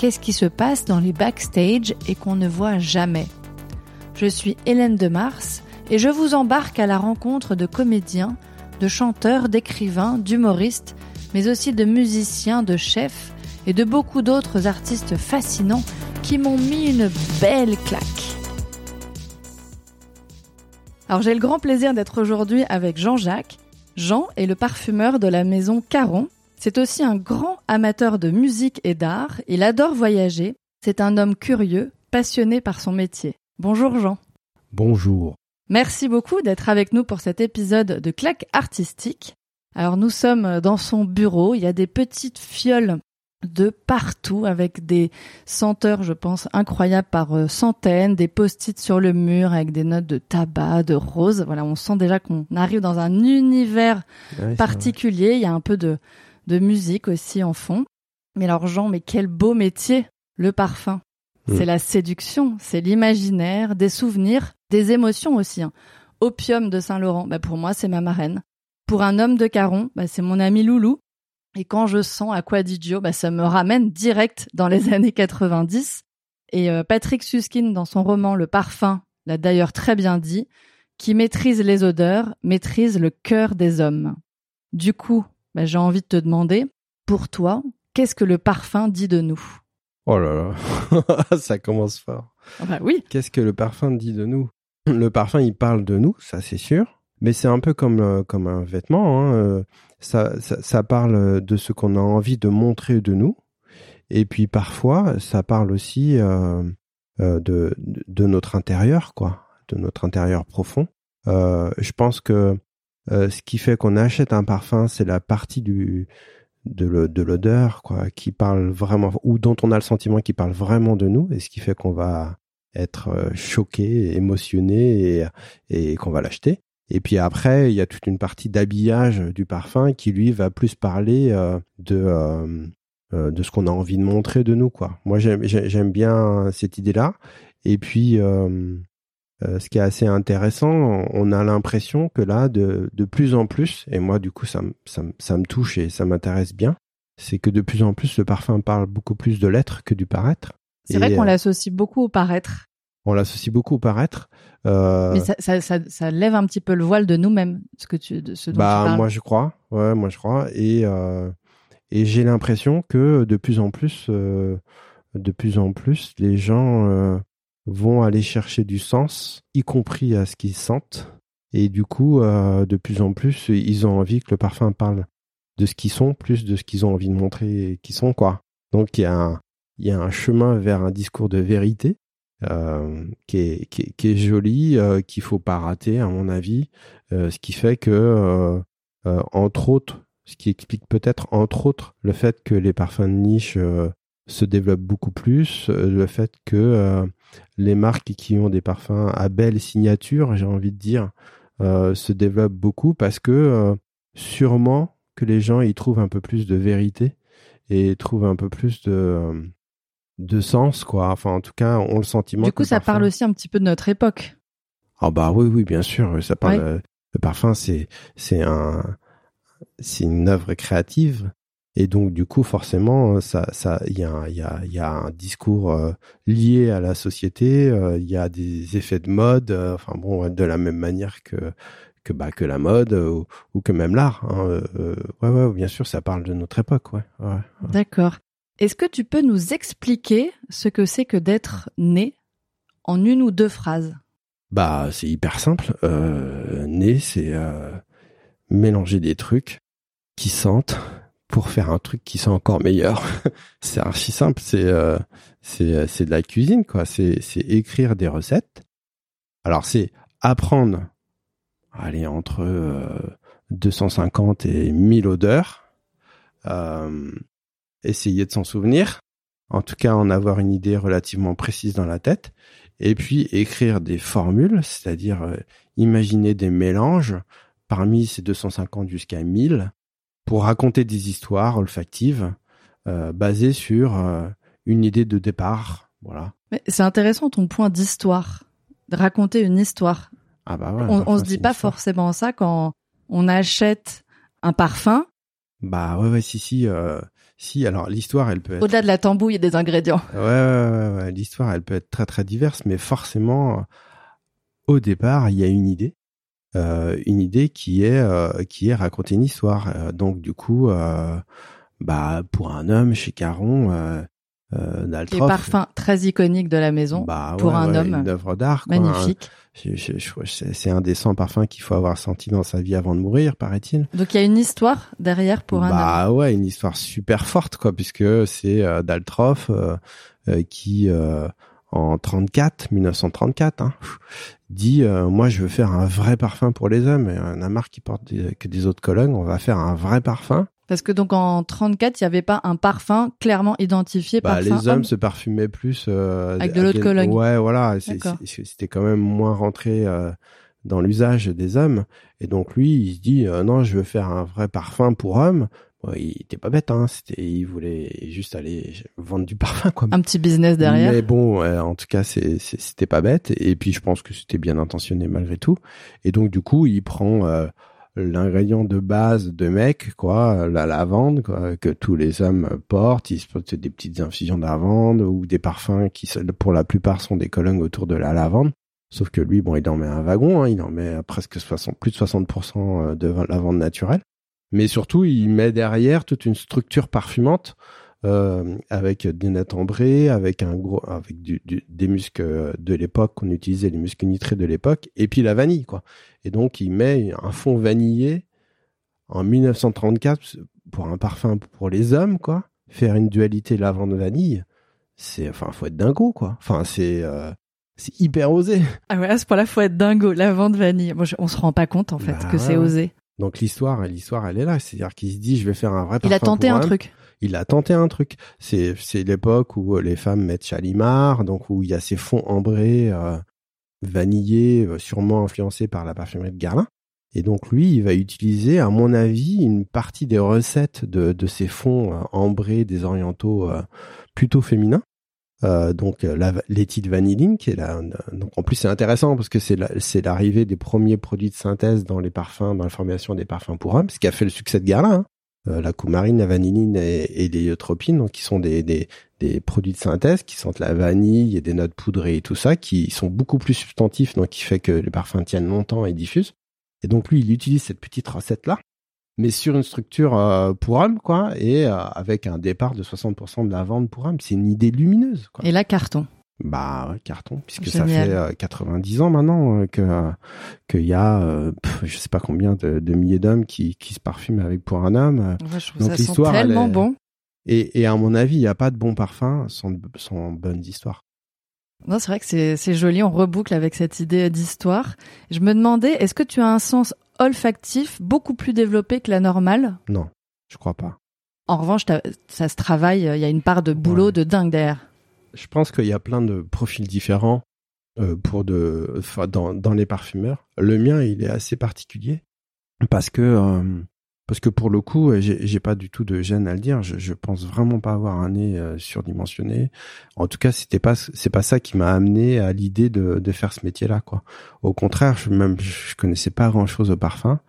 Qu'est-ce qui se passe dans les backstage et qu'on ne voit jamais je suis Hélène de Mars et je vous embarque à la rencontre de comédiens, de chanteurs, d'écrivains, d'humoristes, mais aussi de musiciens, de chefs et de beaucoup d'autres artistes fascinants qui m'ont mis une belle claque. Alors j'ai le grand plaisir d'être aujourd'hui avec Jean-Jacques. Jean est le parfumeur de la maison Caron. C'est aussi un grand amateur de musique et d'art. Il adore voyager. C'est un homme curieux, passionné par son métier. Bonjour Jean. Bonjour. Merci beaucoup d'être avec nous pour cet épisode de Claque artistique. Alors nous sommes dans son bureau, il y a des petites fioles de partout avec des senteurs, je pense, incroyables par euh, centaines, des post-it sur le mur avec des notes de tabac, de rose. Voilà, on sent déjà qu'on arrive dans un univers particulier. Il y a un peu de, de musique aussi en fond. Mais alors Jean, mais quel beau métier, le parfum. C'est mm. la séduction, c'est l'imaginaire, des souvenirs, des émotions aussi. Hein. Opium de Saint-Laurent, bah pour moi c'est ma marraine. Pour un homme de Caron, bah c'est mon ami Loulou. Et quand je sens Aquadigio, bah ça me ramène direct dans les années 90. Et euh, Patrick Suskin, dans son roman Le Parfum, l'a d'ailleurs très bien dit, qui maîtrise les odeurs, maîtrise le cœur des hommes. Du coup, bah, j'ai envie de te demander, pour toi, qu'est-ce que le parfum dit de nous? Oh là là, ça commence fort. Ah bah oui. Qu'est-ce que le parfum dit de nous? Le parfum, il parle de nous, ça c'est sûr. Mais c'est un peu comme, euh, comme un vêtement. Hein. Euh, ça, ça, parle de ce qu'on a envie de montrer de nous. Et puis parfois, ça parle aussi euh, de, de notre intérieur, quoi, de notre intérieur profond. je pense que ce qui fait qu'on achète un parfum, c'est la partie du, de l'odeur, quoi, qui parle vraiment, ou dont on a le sentiment qu'il parle vraiment de nous, et ce qui fait qu'on va être euh, choqué, émotionné et, et qu'on va l'acheter. Et puis après, il y a toute une partie d'habillage du parfum qui lui va plus parler euh, de euh, de ce qu'on a envie de montrer de nous, quoi. Moi, j'aime bien cette idée-là. Et puis, euh, ce qui est assez intéressant, on a l'impression que là, de, de plus en plus, et moi du coup ça, ça, ça me touche et ça m'intéresse bien, c'est que de plus en plus le parfum parle beaucoup plus de l'être que du paraître. C'est vrai qu'on euh, l'associe beaucoup au paraître. On l'associe beaucoup au paraître. Euh... Mais ça, ça, ça, lève un petit peu le voile de nous-mêmes, ce que tu, de ce dont bah, tu parles. moi je crois, ouais, moi je crois, et euh, et j'ai l'impression que de plus en plus, euh, de plus en plus, les gens vont aller chercher du sens, y compris à ce qu'ils sentent. Et du coup, euh, de plus en plus, ils ont envie que le parfum parle de ce qu'ils sont, plus de ce qu'ils ont envie de montrer qu'ils sont, quoi. Donc il y, a un, chemin vers un discours de vérité euh, qui, est, joli, euh, qu'il faut pas rater, à mon avis. Euh, ce qui fait que, entre autres, ce qui explique peut-être, entre autres, le fait que les parfums de niche se développe beaucoup plus. Le fait que les marques qui ont des parfums à belle signature, j'ai envie de dire, euh, se développent beaucoup parce que sûrement que les gens y trouvent un peu plus de vérité et trouvent un peu plus de de sens quoi. Enfin en tout cas on le sentiment du coup ça parle aussi un petit peu de notre époque. Ah bah oui oui bien sûr ça parle le parfum c'est c'est un c'est une œuvre créative et donc du coup forcément ça ça il y a il y a il y a un discours euh, lié à la société, euh, il y a des effets de mode, euh, enfin bon de la même manière que que bah que la mode ou, que même l'art. Hein, ouais ouais bien sûr ça parle de notre époque ouais. ouais, D'accord. Est-ce que tu peux nous expliquer ce que c'est que d'être né en une ou deux phrases? Bah c'est hyper simple. né c'est mélanger des trucs qui sentent pour faire un truc qui soit encore meilleur. c'est archi simple, c'est euh, c'est euh, c'est de la cuisine quoi, c'est c'est écrire des recettes. Alors c'est apprendre allez entre 250 euh, et 1000 odeurs. essayer de s'en souvenir. en tout cas en avoir une idée relativement précise dans la tête, et puis écrire des formules, c'est-à-dire euh, imaginer des mélanges parmi ces 250 jusqu'à 1000 pour raconter des histoires olfactives euh, basées sur euh, une idée de départ. Voilà. Mais c'est intéressant ton point d'histoire, de raconter une histoire. Ah bah ouais, on, on se dit pas histoire. forcément ça quand on achète un parfum. Bah ouais, ouais, si, si. euh, si, alors l'histoire, elle peut être... Au-delà de la tambouille et des ingrédients. Ouais, ouais, ouais, ouais, l'histoire, elle peut être très, très diverse, mais forcément, au départ, il y a une idée. Euh, une idée qui est euh, qui est raconter une histoire. Euh, donc du coup, euh, bah pour un homme chez Caron, euh, euh, Les parfums très iconiques de la maison. bah, pour ouais, un ouais, homme. une œuvre d'art, hein. Magnifique. C'est un des 100 parfums qu'il faut avoir senti dans sa vie avant de mourir, paraît-il. Donc il y a une histoire derrière pour un homme. bah ouais, une histoire super forte quoi, puisque c'est euh, Daltroff euh, euh, qui euh, en 34, 1934, hein, dit euh, moi je veux faire un vrai parfum pour les hommes. Et on a marre qui porte des, que des autres collègues, on va faire un vrai parfum. Parce que donc en 34, il n'y avait pas un parfum clairement identifié Bah, parfum les hommes homme. se parfumaient plus euh, Avec de l'eau de Cologne. Ouais, voilà, c'était quand même moins rentré euh, dans l'usage des hommes. Et donc lui, il se dit euh, non, je veux faire un vrai parfum pour hommes. Bon, il était pas bête, hein. C'était, il voulait juste aller vendre du parfum, quoi. Un petit business derrière. Mais bon, ouais, en tout cas, c'est, c'était pas bête. Et puis, je pense que c'était bien intentionné malgré tout. Et donc, du coup, il prend euh, l'ingrédient de base de mec, quoi, la lavande, quoi, que tous les hommes portent. Ils se portent des petites infusions de lavande ou des parfums qui, pour la plupart, sont des colonnes autour de la lavande. Sauf que lui, bon, il en met un wagon, hein, il en met presque 60, plus de 60% de lavande naturelle. Mais surtout, il met derrière toute une structure parfumante euh, avec des nattes ambrées, avec un gros, avec du, du- des muscs euh, de l'époque qu'on utilisait, les muscs nitrés de l'époque, et puis la vanille, quoi. Et donc, il met un fond vanillé en 1934 pour un parfum pour les hommes, quoi. Faire une dualité lavande-vanille, c'est, enfin, faut être dingo, quoi. Enfin, c'est, euh, c'est hyper osé. Ah ouais, à ce point-là, faut être dingo. Lavande vanille. Moi, je- on se rend pas compte en fait Bah que ouais, c'est osé. Donc l'histoire, l'histoire, elle est là. C'est-à-dire qu'il se dit, je vais faire un vrai Il a parfum tenté pour un truc. il a tenté un truc. C'est c'est l'époque où euh, les femmes mettent Chalimar, donc où il y a ces fonds ambrés, euh, vanillés, euh, sûrement influencés par la parfumerie de Guerlain. Et donc lui, il va utiliser, à mon avis, une partie des recettes de, de ces fonds euh, ambrés des orientaux euh, plutôt féminins. Euh, donc euh, la l'éthyl vanilline qui est là donc en plus c'est intéressant parce que c'est l'arrivée des premiers produits de synthèse dans les parfums dans la formulation des parfums pour hommes ce qui a fait le succès de Guerlain hein. Euh, la coumarine, la vanilline et, et l'héliotropine, donc qui sont des, des, des produits de synthèse qui sentent la vanille et des notes poudrées et tout ça, qui sont beaucoup plus substantifs, donc qui fait que les parfums tiennent longtemps et diffusent. Et donc lui, il utilise cette petite recette là, mais sur une structure euh, pour hommes, quoi, et euh, avec un départ de 60% de la vente pour hommes. C'est une idée lumineuse, quoi. Et là, carton. Bah ouais, carton, puisque Génial. ça fait euh, 90 ans maintenant euh, que euh, qu'il y a, euh, pff, je sais pas combien de, de milliers d'hommes qui, qui se parfument avec pour un homme. euh, Ouais, je trouve Donc l'histoire, elle tellement est- bon. Et, et à mon avis, il n'y a pas de bon parfum sans, sans bonnes histoires. Non, c'est vrai que c'est joli. On reboucle avec cette idée d'histoire. Je me demandais, est-ce que tu as un sens olfactif beaucoup plus développé que la normale? Non, je crois pas. En revanche, ça se travaille. Il y a une part de boulot Ouais. de dingue derrière. Je pense qu'il y a plein de profils différents euh, pour de, dans, dans les parfumeurs. Le mien, il est assez particulier parce que euh, parce que pour le coup, j'ai j'ai pas du tout de gêne à le dire. Je, je pense vraiment pas avoir un nez euh, surdimensionné. En tout cas, c'était pas c'est pas ça qui m'a amené à l'idée de, de faire ce métier-là, quoi. Au contraire, je même je connaissais pas grand-chose au parfum.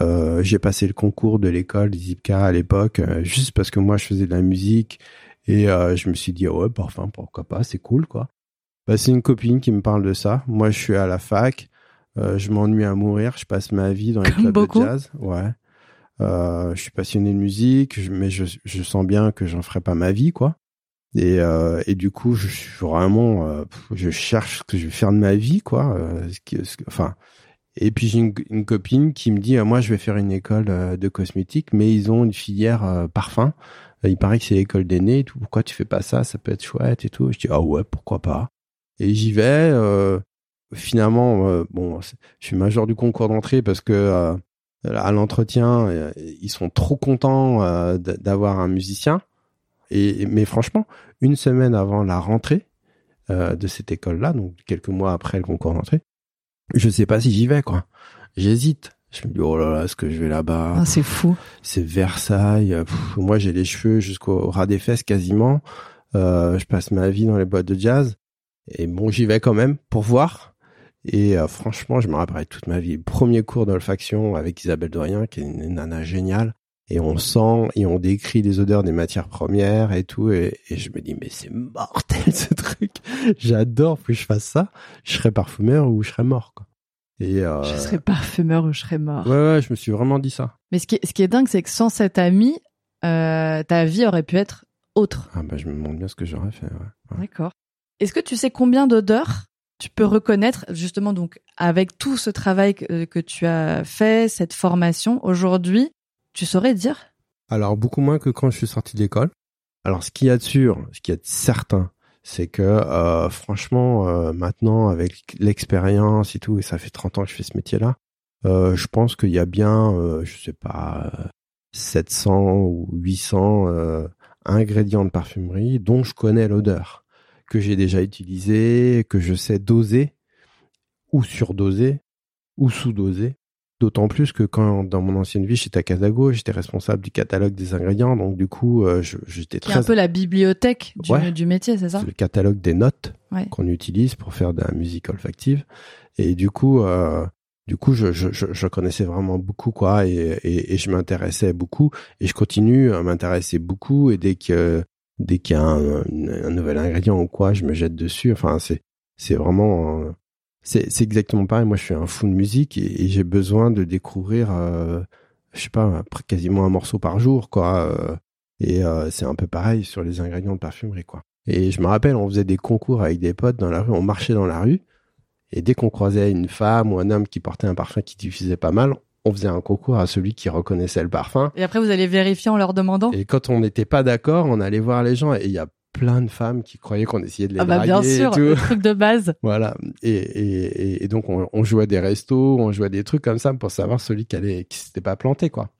Euh, j'ai passé le concours de l'école Zipka à l'époque euh, juste parce que moi je faisais de la musique et euh, je me suis dit, ouais, parfum, pourquoi pas, c'est cool, quoi. Bah, c'est une copine qui me parle de ça. Moi, je suis à la fac, euh, je m'ennuie à mourir, je passe ma vie dans les Comme clubs beaucoup. de jazz. Ouais. Euh, je suis passionné de musique, mais je, je sens bien que j'en ferai pas ma vie, quoi. Et, euh, et du coup, je suis vraiment, euh, je cherche ce que je vais faire de ma vie, quoi. euh, ce qui- ce enfin, et puis j'ai une, une copine qui me dit, euh, moi, je vais faire une école euh, de cosmétique, mais ils ont une filière parfum. Il paraît que c'est l'école des nez et tout. Pourquoi tu fais pas ça? Ça peut être chouette et tout. Je dis ah ouais, pourquoi pas? Et j'y vais. finalement, bon, je suis major du concours d'entrée parce que à l'entretien, euh, ils sont trop contents euh, d'avoir un musicien. Et mais franchement, une semaine avant la rentrée euh, de cette école-là, donc quelques mois après le concours d'entrée. Je sais pas si j'y vais, quoi. J'hésite. Je me dis, oh là là, est-ce que je vais là-bas? Ah, c'est fou. C'est Versailles. Pff, moi, j'ai les cheveux jusqu'au ras des fesses quasiment. Euh, je passe ma vie dans les boîtes de jazz. Et bon, j'y vais quand même pour voir. Et euh, franchement, je me rappelle toute ma vie. Premier cours d'olfaction avec Isabelle Doyen, qui est une nana géniale. Et on sent et on décrit les odeurs des matières premières et tout. Et, et je me dis, mais c'est mortel ce truc. J'adore, que je fasse ça. Je serais parfumeur ou je serais mort. Quoi. Et euh... Je serais parfumeur ou je serais mort. Ouais, ouais, je me suis vraiment dit ça. Mais ce qui est, ce qui est dingue, c'est que sans cet ami, euh, ta vie aurait pu être autre. Ah bah je me demande bien ce que j'aurais fait. Ouais. Ouais. D'accord. Est-ce que tu sais combien d'odeurs tu peux reconnaître justement donc avec tout ce travail que, que tu as fait, cette formation aujourd'hui, tu saurais dire? Alors beaucoup moins que quand je suis sorti de l'école. Alors ce qu'il y a de sûr, ce qu'il y a de certain, c'est que euh, franchement euh, maintenant avec l'expérience et tout, et ça fait 30 ans que je fais ce métier-là, euh, je pense qu'il y a bien, euh, je sais pas, 700 ou 800 ingrédients de parfumerie dont je connais l'odeur, que j'ai déjà utilisé, que je sais doser ou surdoser ou sous-doser. D'autant plus que quand dans mon ancienne vie j'étais à Casago, j'étais responsable du catalogue des ingrédients, donc du coup euh, j'étais très. C'est un peu la bibliothèque du, Ouais. du métier, c'est ça C'est le catalogue des notes Ouais. qu'on utilise pour faire de la musique olfactive, et du coup, euh, du coup, je, je, je, je connaissais vraiment beaucoup quoi, et, et, et je m'intéressais beaucoup, et je continue à m'intéresser beaucoup, et dès que dès qu'il y a un, nouvel ingrédient ou quoi, je me jette dessus. Enfin, c'est c'est vraiment euh, c'est exactement pareil. Moi, je suis un fou de musique et, j'ai besoin de découvrir, euh, je sais pas, quasiment un morceau par jour, quoi. euh, et euh, c'est un peu pareil sur les ingrédients de parfumerie, quoi. Et je me rappelle, on faisait des concours avec des potes dans la rue, on marchait dans la rue, et dès qu'on croisait une femme ou un homme qui portait un parfum qui diffusait pas mal, on faisait un concours à celui qui reconnaissait le parfum. Et après, vous allez vérifier en leur demandant? Et quand on n'était pas d'accord, on allait voir les gens, et il y a plein de femmes qui croyaient qu'on essayait de les Ah bah bien et sûr, tout. le truc de base. Voilà. Et, et, et, et donc, on, on jouait à des restos, on jouait à des trucs comme ça pour savoir celui qui allait, qui s'était pas planté, quoi.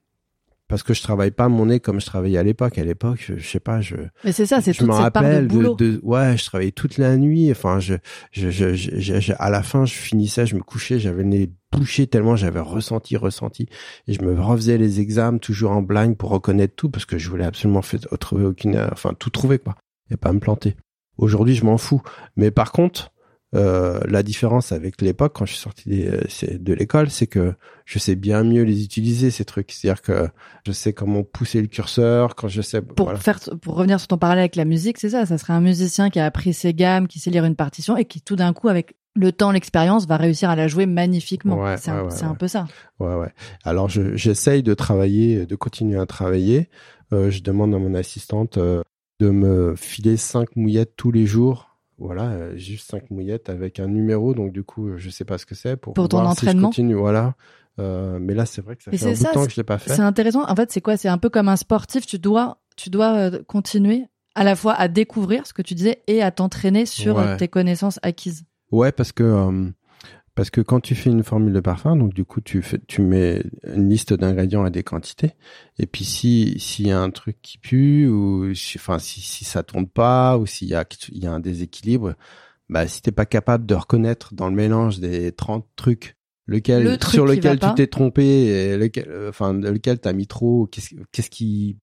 Parce que je travaille pas mon nez comme je travaillais à l'époque. À l'époque, je, je sais pas, je, Mais c'est ça, c'est toute me cette part de boulot. de, ouais, je travaillais toute la nuit. Enfin, je, je, je, je- je- je- à la fin, je finissais, je me couchais, j'avais le nez bouché tellement j'avais ressenti, ressenti. Et je me refaisais les examens toujours en blind pour reconnaître tout parce que je voulais absolument fait, trouver aucune, enfin, tout trouver, quoi. Et pas me planter. Aujourd'hui, je m'en fous. Mais par contre, euh, la différence avec l'époque, quand je suis sorti euh, de l'école, c'est que je sais bien mieux les utiliser, ces trucs. C'est-à-dire que je sais comment pousser le curseur, quand je sais... Pour voilà. faire, pour revenir sur ton parallèle avec la musique, c'est ça. Ça serait un musicien qui a appris ses gammes, qui sait lire une partition et qui tout d'un coup, avec le temps, l'expérience, va réussir à la jouer magnifiquement. Ouais, c'est un, ouais, peu ça. Ouais, ouais. Alors, je- j'essaye de travailler, de continuer à travailler. Euh, je demande à mon assistante euh, de me filer cinq mouillettes tous les jours. Voilà, euh, juste cinq mouillettes avec un numéro. Donc, du coup, je sais pas ce que c'est pour, Pour ton voir si je entraînement continue. Voilà. Euh, mais là, c'est vrai que ça Mais fait un bout de temps que je l'ai pas fait. C'est intéressant. En fait, c'est quoi? C'est un peu comme un sportif. Tu dois, tu dois euh, continuer à la fois à découvrir ce que tu disais et à t'entraîner sur Ouais. tes connaissances acquises. Ouais, parce que parce que quand tu fais une formule de parfum, donc du coup tu fais tu mets une liste d'ingrédients et des quantités, et puis si s'il y a un truc qui pue ou si- enfin si si ça tourne pas ou s'il y a il y a un déséquilibre, bah si t'es pas capable de reconnaître dans le mélange des 30 trucs lequel Le truc sur lequel tu t'es trompé et lequel euh, enfin lequel t'as mis trop, qu'est-ce qu'est-ce qui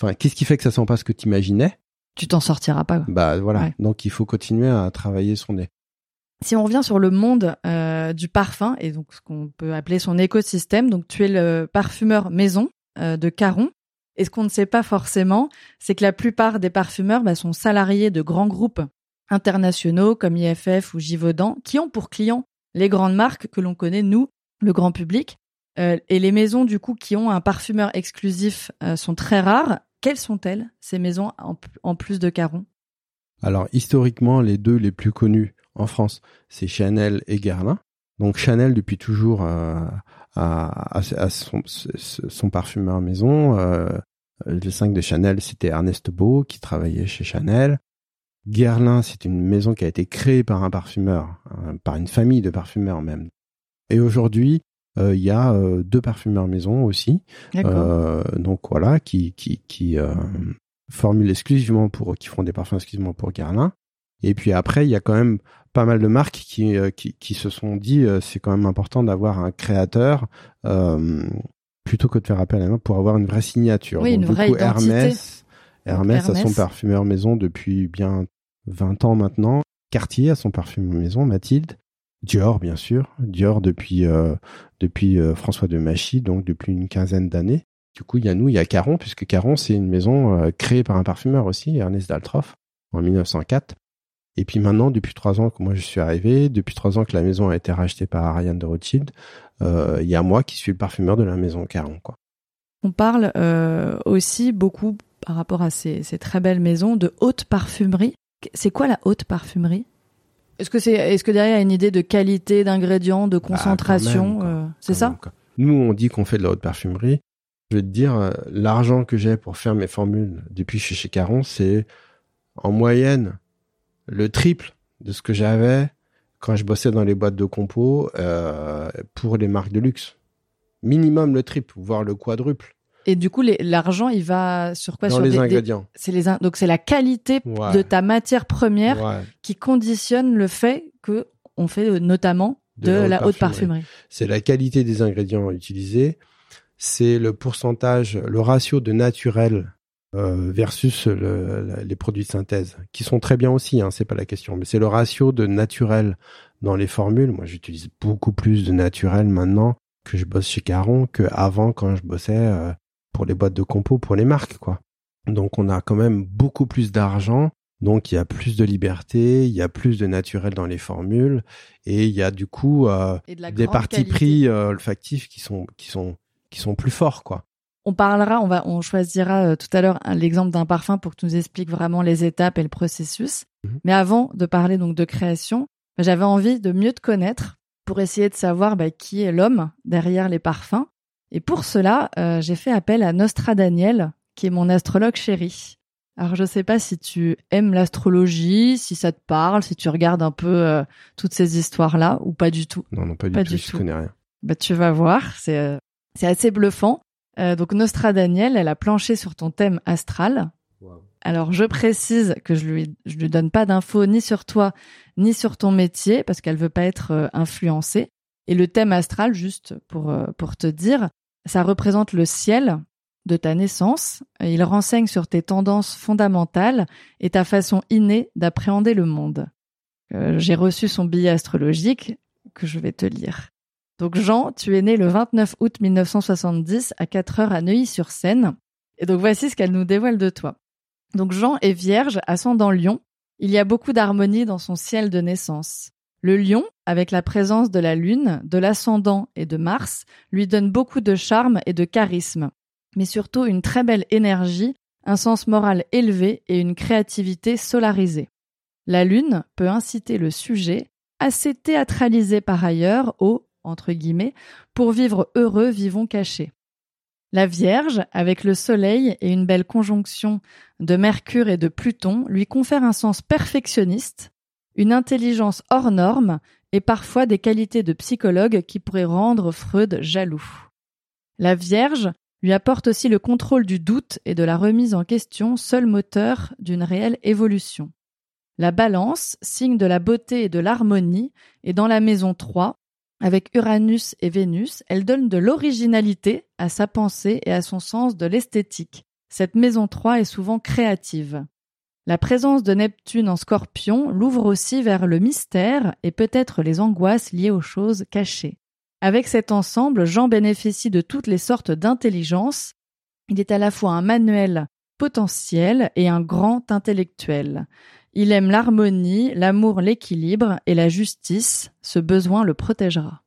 enfin qu'est-ce qui fait que ça sent pas ce que t'imaginais? Tu t'en sortiras pas. Bah voilà, Ouais. donc il faut continuer à travailler son nez. Si on revient sur le monde euh, du parfum et donc ce qu'on peut appeler son écosystème, donc tu es le parfumeur maison euh, de Caron. Et ce qu'on ne sait pas forcément, c'est que la plupart des parfumeurs bah, sont salariés de grands groupes internationaux comme IFF ou Givaudan, qui ont pour clients les grandes marques que l'on connaît nous, le grand public. Euh, et les maisons du coup qui ont un parfumeur exclusif sont très rares. Quelles sont-elles ces maisons en, en plus de Caron? Alors historiquement, les deux les plus connus en France, c'est Chanel et Guerlain. Donc Chanel depuis toujours euh, a son, son parfumeur maison. Euh, le 5 de Chanel, c'était Ernest Beau qui travaillait chez Chanel. Guerlain, c'est une maison qui a été créée par un parfumeur, hein, par une famille de parfumeurs même. Et aujourd'hui, euh, il y a euh, deux parfumeurs maison aussi. Euh, donc voilà, qui qui qui formules exclusivement pour qui font des parfums exclusivement pour Guerlain. Et puis après, il y a quand même pas mal de marques qui qui, qui se sont dit c'est quand même important d'avoir un créateur plutôt que de faire appel à moi pour avoir une vraie signature. Oui, une vraie identité. Hermès, Hermès, a son parfumeur maison depuis bien 20 ans maintenant. Cartier a son parfumeur maison, Mathilde. Dior, bien sûr. Dior depuis euh, depuis euh, François de Machy, donc depuis une quinzaine d'années. Du coup, il y a nous, il y a Caron, puisque Caron, c'est une maison euh, créée par un parfumeur aussi, Ernest Daltroff, en 1904. Et puis maintenant, depuis trois ans que moi je suis arrivé, depuis trois ans que la maison a été rachetée par Ariane de Rothschild, il y a moi qui suis le parfumeur de la maison Caron. Quoi. On parle aussi beaucoup par rapport à ces, ces très belles maisons de haute parfumerie. C'est quoi la haute parfumerie? Est-ce que c'est, est-ce que derrière il y a une idée de qualité d'ingrédients, de bah, concentration, euh, c'est ça Nous, on dit qu'on fait de la haute parfumerie. Je vais te dire, euh, l'argent que j'ai pour faire mes formules depuis chez chez Caron, c'est en moyenne le triple de ce que j'avais quand je bossais dans les boîtes de compo euh, pour les marques de luxe. Minimum le triple, voire le quadruple. Et du coup, l'argent, il va sur quoi Dans sur les ingrédients. C'est les donc c'est la qualité de ta matière première qui conditionne le fait que on fait euh, notamment de, la, haute parfumerie. C'est la qualité des ingrédients utilisés, c'est le pourcentage, le ratio de naturel euh, versus les produits de synthèse, qui sont très bien aussi, hein, c'est pas la question, mais c'est le ratio de naturel dans les formules. Moi, j'utilise beaucoup plus de naturel maintenant que je bosse chez Caron que avant quand je bossais euh, pour les boîtes de compo, pour les marques, quoi. Donc on a quand même beaucoup plus d'argent, donc il y a plus de liberté, il y a plus de naturel dans les formules, et il y a du coup euh, des parties pris euh, olfactifs qui sont qui sont qui sont plus forts, quoi. On parlera, on va, on choisira euh, tout à l'heure l'exemple d'un parfum pour que tu nous expliques vraiment les étapes et le processus. Mhm. Mais avant de parler donc de création, j'avais envie de mieux te connaître pour essayer de savoir bah, qui est l'homme derrière les parfums. Et pour cela, euh, j'ai fait appel à Nostra Daniel, qui est mon astrologue chéri. Alors je sais pas si tu aimes l'astrologie, si ça te parle, si tu regardes un peu euh, toutes ces histoires-là ou pas du tout. Non, non, pas du tout. je connais rien. Bah tu vas voir, c'est euh, c'est assez bluffant. Donc Nostra Daniel, elle a planché sur ton thème astral. Alors je précise que je lui je lui donne pas d'infos ni sur toi ni sur ton métier parce qu'elle veut pas être influencée. Et le thème astral, juste pour pour te dire, ça représente le ciel de ta naissance. Il renseigne sur tes tendances fondamentales et ta façon innée d'appréhender le monde. Euh, j'ai reçu son billet astrologique que je vais te lire. Donc Jean, tu es né le 29 août 1970 à 4 heures à Neuilly-sur-Seine. Et donc voici ce qu'elle nous dévoile de toi. Donc Jean est vierge, ascendant lion. Il y a beaucoup d'harmonie dans son ciel de naissance. Le lion, avec la présence de la lune, de l'ascendant et de Mars, lui donne beaucoup de charme et de charisme, mais surtout une très belle énergie, un sens moral élevé et une créativité solarisée. La lune peut inciter le sujet, assez théâtralisé par ailleurs, au entre guillemets, pour vivre heureux, vivons cachés. La Vierge, avec le Soleil et une belle conjonction de Mercure et de Pluton, lui confère un sens perfectionniste, une intelligence hors norme et parfois des qualités de psychologue qui pourraient rendre Freud jaloux. La Vierge lui apporte aussi le contrôle du doute et de la remise en question, seul moteur d'une réelle évolution. La balance, signe de la beauté et de l'harmonie, est dans la maison 3, avec Uranus et Vénus, elle donne de l'originalité à sa pensée et à son sens de l'esthétique. Cette maison 3 est souvent créative. La présence de Neptune en scorpion l'ouvre aussi vers le mystère et peut-être les angoisses liées aux choses cachées. Avec cet ensemble, Jean bénéficie de toutes les sortes d'intelligence. Il est à la fois un manuel potentiel et un grand intellectuel. Il aime l'harmonie, l'amour, l'équilibre et la justice. Ce besoin le protégera.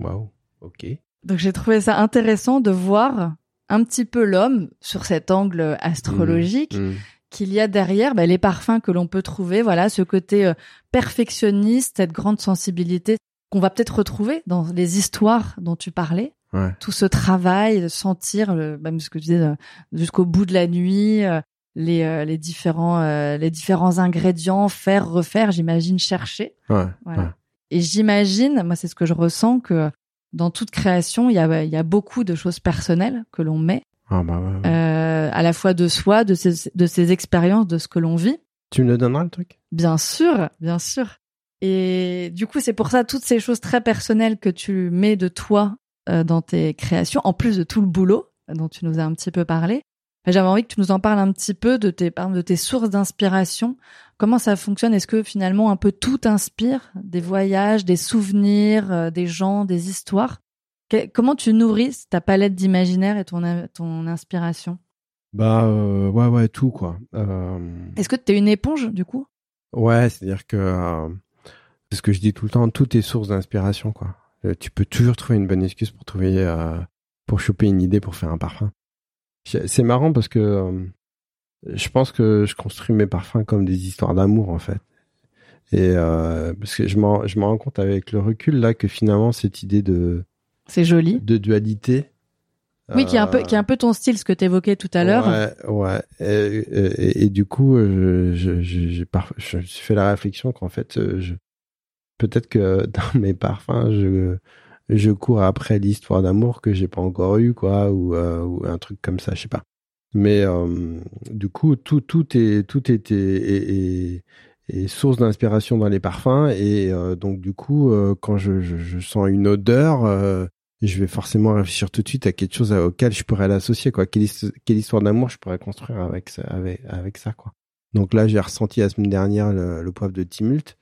Waouh, ok. Donc j'ai trouvé ça intéressant de voir un petit peu l'homme sur cet angle astrologique. Mmh, mmh qu'il y a derrière bah, les parfums que l'on peut trouver, voilà, ce côté euh, perfectionniste, cette grande sensibilité qu'on va peut-être retrouver dans les histoires dont tu parlais. Tout ce travail, de sentir, le, même ce que tu disais, euh, jusqu'au bout de la nuit, euh, les, les différents les différents ingrédients, faire, refaire, j'imagine chercher. voilà. Et j'imagine, moi c'est ce que je ressens que dans toute création, il y a, y a beaucoup de choses personnelles que l'on met Ah bah ouais, ouais. euh, à la fois de soi, de ses, de ses expériences, de ce que l'on vit. Tu me le donneras le truc? Bien sûr, bien sûr. Et du coup, c'est pour ça toutes ces choses très personnelles que tu mets de toi euh, dans tes créations, en plus de tout le boulot dont tu nous as un petit peu parlé. J'avais envie que tu nous en parles un petit peu de tes, de tes sources d'inspiration. Comment ça fonctionne? Est-ce que finalement un peu tout t'inspire? Des voyages, des souvenirs, euh, des gens, des histoires? Que- Comment tu nourris ta palette d'imaginaire et ton, ton inspiration? Bah euh, ouais ouais tout quoi. Euh, Est-ce que tu es une éponge du coup? Ouais, c'est-à-dire que euh, c'est ce que je dis tout le temps, tout est source d'inspiration quoi. Euh, tu peux toujours trouver une bonne excuse pour trouver euh, pour choper une idée pour faire un parfum. C'est marrant parce que euh, je pense que je construis mes parfums comme des histoires d'amour en fait. Et parce que je m'en je me rends compte avec le recul là que finalement cette idée de C'est joli. de dualité Oui, qui est un peu, qui est un peu ton style, ce que tu évoquais tout à l'heure. Ouais, ouais. Et, et- et du coup, je, je, je suis fait la réflexion qu'en fait, je, peut-être que dans mes parfums, je, je cours après l'histoire d'amour que j'ai pas encore eu, quoi, ou, euh, ou un truc comme ça, je sais pas. Mais euh, du coup, tout, tout est, tout est, est, est- source d'inspiration dans les parfums, et euh, donc du coup, euh, quand je, je, je sens une odeur. euh, je vais forcément réfléchir tout de suite à quelque chose auquel je pourrais l'associer quoi quelle, his- quelle histoire d'amour je pourrais construire avec ça avec avec ça quoi donc là j'ai ressenti la semaine dernière le, le poivre de Timult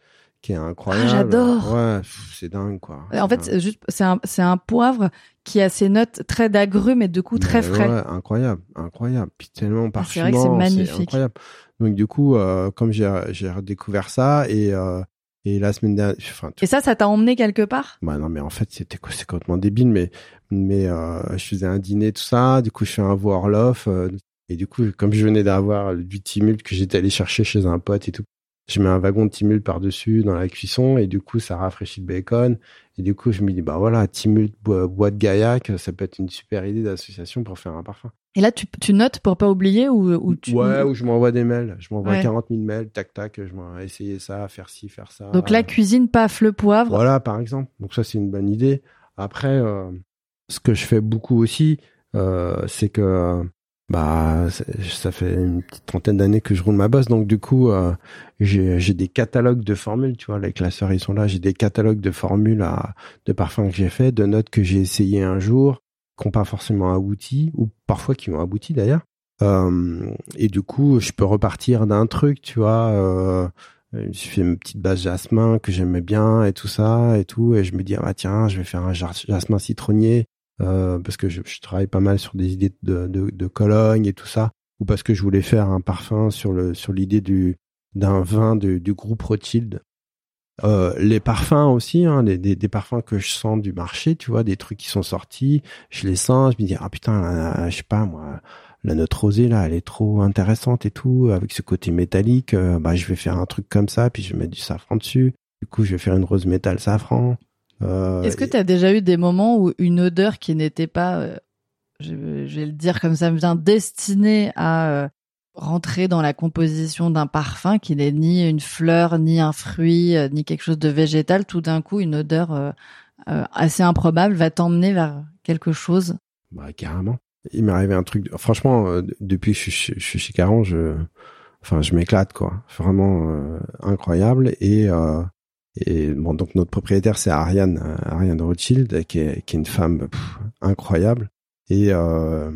qui est incroyable Ah, j'adore. ouais c'est dingue quoi En fait, C'est c'est juste, c'est un, c'est un poivre qui a ses notes très d'agrumes et de coup très Mais frais. ouais, incroyable incroyable puis tellement Ah, c'est vrai que c'est parfumant magnifique. incroyable donc du coup euh, comme j'ai j'ai redécouvert ça et euh, et la semaine dernière enfin Et ça, ça t'a emmené quelque part? Bah non, mais en fait, c'était quoi C'est complètement débile, mais mais euh, je faisais un dîner tout ça. Du coup, je fais un veau Orloff, euh, et du coup, comme je venais d'avoir du Timult que j'étais allé chercher chez un pote et tout, je mets un wagon de Timult par dessus dans la cuisson, et du coup, ça rafraîchit le bacon. Et du coup, je me dis bah voilà, Timult bois, bois de Gaillac, ça peut être une super idée d'association pour faire un parfum. Et là, tu, tu notes pour pas oublier ou, ou tu. Ouais, ou je m'envoie des mails. Je m'envoie Ouais. 40 000 mails, tac tac. Je m'en essayer ça, faire ci, faire ça. Donc la cuisine, paf, le poivre. Voilà, par exemple. Donc ça, c'est une bonne idée. Après, euh, ce que je fais beaucoup aussi, euh, c'est que bah ça fait une petite trentaine d'années que je roule ma bosse, donc du coup, euh, j'ai des catalogues de formules. Tu vois, les classeurs ils sont là. J'ai des catalogues de formules à, de parfums que j'ai fait, de notes que j'ai essayé un jour, qui n'ont pas forcément abouti, ou parfois qui ont abouti d'ailleurs. Euh, et du coup, je peux repartir d'un truc, tu vois. Euh, j'ai fait une petite base jasmin que j'aimais bien et tout ça et tout, et je me dis ah bah tiens, je vais faire un jas- jasmin citronnier euh, parce que je, je travaille pas mal sur des idées de, de, de Cologne et tout ça, ou parce que je voulais faire un parfum sur le sur l'idée du d'un vin de- du groupe Rothschild. Euh, les parfums aussi, hein, des, des, parfums que je sens du marché, tu vois, des trucs qui sont sortis, je les sens, je me dis ah putain, je sais pas moi, la note rosée là, elle est trop intéressante et tout, avec ce côté métallique, euh, bah je vais faire un truc comme ça, puis je mettre du safran dessus. Du coup, je vais faire une rose métal safran. Euh, Est-ce que tu as déjà eu des moments où une odeur qui n'était pas, euh, je, vais- je vais le dire comme ça me vient, destinée à euh, rentrer dans la composition d'un parfum qui n'est ni une fleur, ni un fruit, ni quelque chose de végétal, tout d'un coup, une odeur euh, euh, assez improbable va t'emmener vers quelque chose? Bah carrément. Il m'est arrivé un truc. Franchement, euh, depuis que je suis, je suis chez Caron, je, enfin, je m'éclate quoi. Vraiment incroyable. Et euh, et bon, donc notre propriétaire c'est Ariane, euh, Ariane Rothschild, qui est qui est une femme pff, incroyable. Et euh,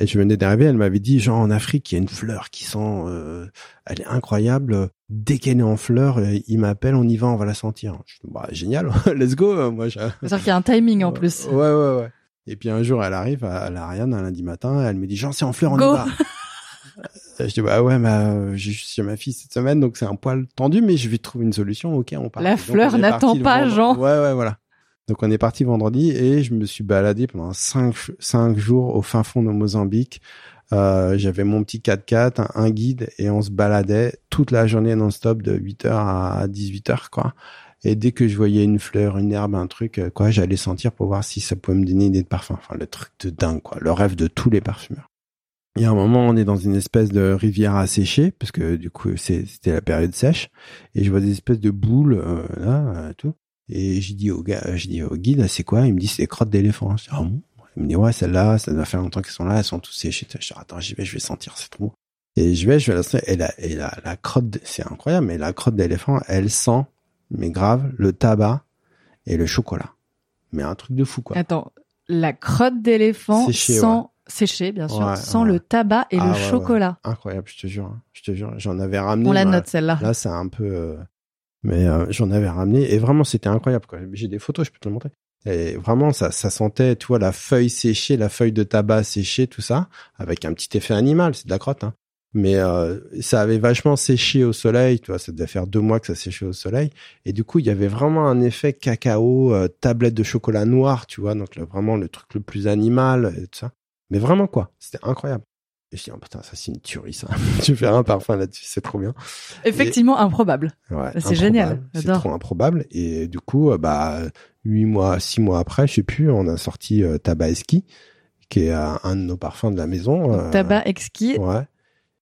et je venais d'arriver, elle m'avait dit genre en Afrique il y a une fleur qui sent, euh, elle est incroyable. Dès qu'elle est en fleur, euh, il m'appelle, on y va, on va la sentir. Je dis, bah génial, let's go. euh, Moi, j'ai- C'est-à-dire qu'il y a un timing en plus. Ouais, ouais, ouais. Et puis un jour, elle arrive à à l'Ariane un lundi matin, elle me dit Jean, c'est en fleurs, on Go. y va. Euh, je dis bah ouais, bah euh, j'ai juste chez ma fille cette semaine, donc c'est un poil tendu, mais je vais trouver une solution. Ok, on part. La Donc, fleur n'attend pas, Jean. Ouais, ouais, voilà. Donc on est parti vendredi et je me suis baladé pendant cinq, cinq jours au fin fond de Mozambique. Euh, J'avais mon petit 4x4, un, un guide et on se baladait toute la journée non-stop de 8h à 18h quoi. Et dès que je voyais une fleur, une herbe, un truc, quoi, j'allais sentir pour voir si ça pouvait me donner une idée de parfum. Enfin, le truc de dingue, quoi. Le rêve de tous les parfumeurs. Il y a un moment, on est dans une espèce de rivière asséchée, parce que du coup, c'était la période sèche, et je vois des espèces de boules, euh, là, euh, tout. Et j'ai dit au gars, j'ai dit au guide, c'est quoi? Il me dit, c'est des crottes d'éléphant. Je dis, ah bon? Il me dit ouais celle-là, ça doit faire longtemps qu'elles sont là, elles sont toutes séchées. Je dis attends j'y vais, je vais sentir, c'est trop. Et je vais, je vais la et la et la, la crotte, c'est incroyable, mais la crotte d'éléphant, elle sent, mais grave, le tabac et le chocolat. Mais un truc de fou quoi. Attends, la crotte d'éléphant Séchée, sans séché bien sûr, Ouais, sans ouais. le tabac et Ah, le ouais, ouais. chocolat. Incroyable, je te jure, hein. je te jure, j'en avais ramené. On la note celle-là. Là, c'est un peu, euh, mais euh, j'en avais ramené et vraiment c'était incroyable. J'ai des photos, je peux te le montrer. Et vraiment, ça, ça sentait, tu vois, la feuille séchée, la feuille de tabac séchée, tout ça, avec un petit effet animal, c'est de la crotte. Hein. Mais euh, ça avait vachement séché au soleil, tu vois, ça devait faire deux mois que ça séchait au soleil. Et du coup, il y avait vraiment un effet cacao, tablette de chocolat noir, tu vois, donc vraiment le truc le plus animal et tout ça. Mais vraiment quoi, c'était incroyable. Et je dis, oh, putain, ça c'est une tuerie ça. tu faire un parfum là-dessus, c'est trop bien. Effectivement improbable. Ouais, C'est génial, C'est trop improbable. Et du coup, euh, bah, huit mois, six mois après, je sais plus, on a sorti euh, Tabaski, qui est euh, un de nos parfums de la maison. Donc, euh, tabac exquis Ouais.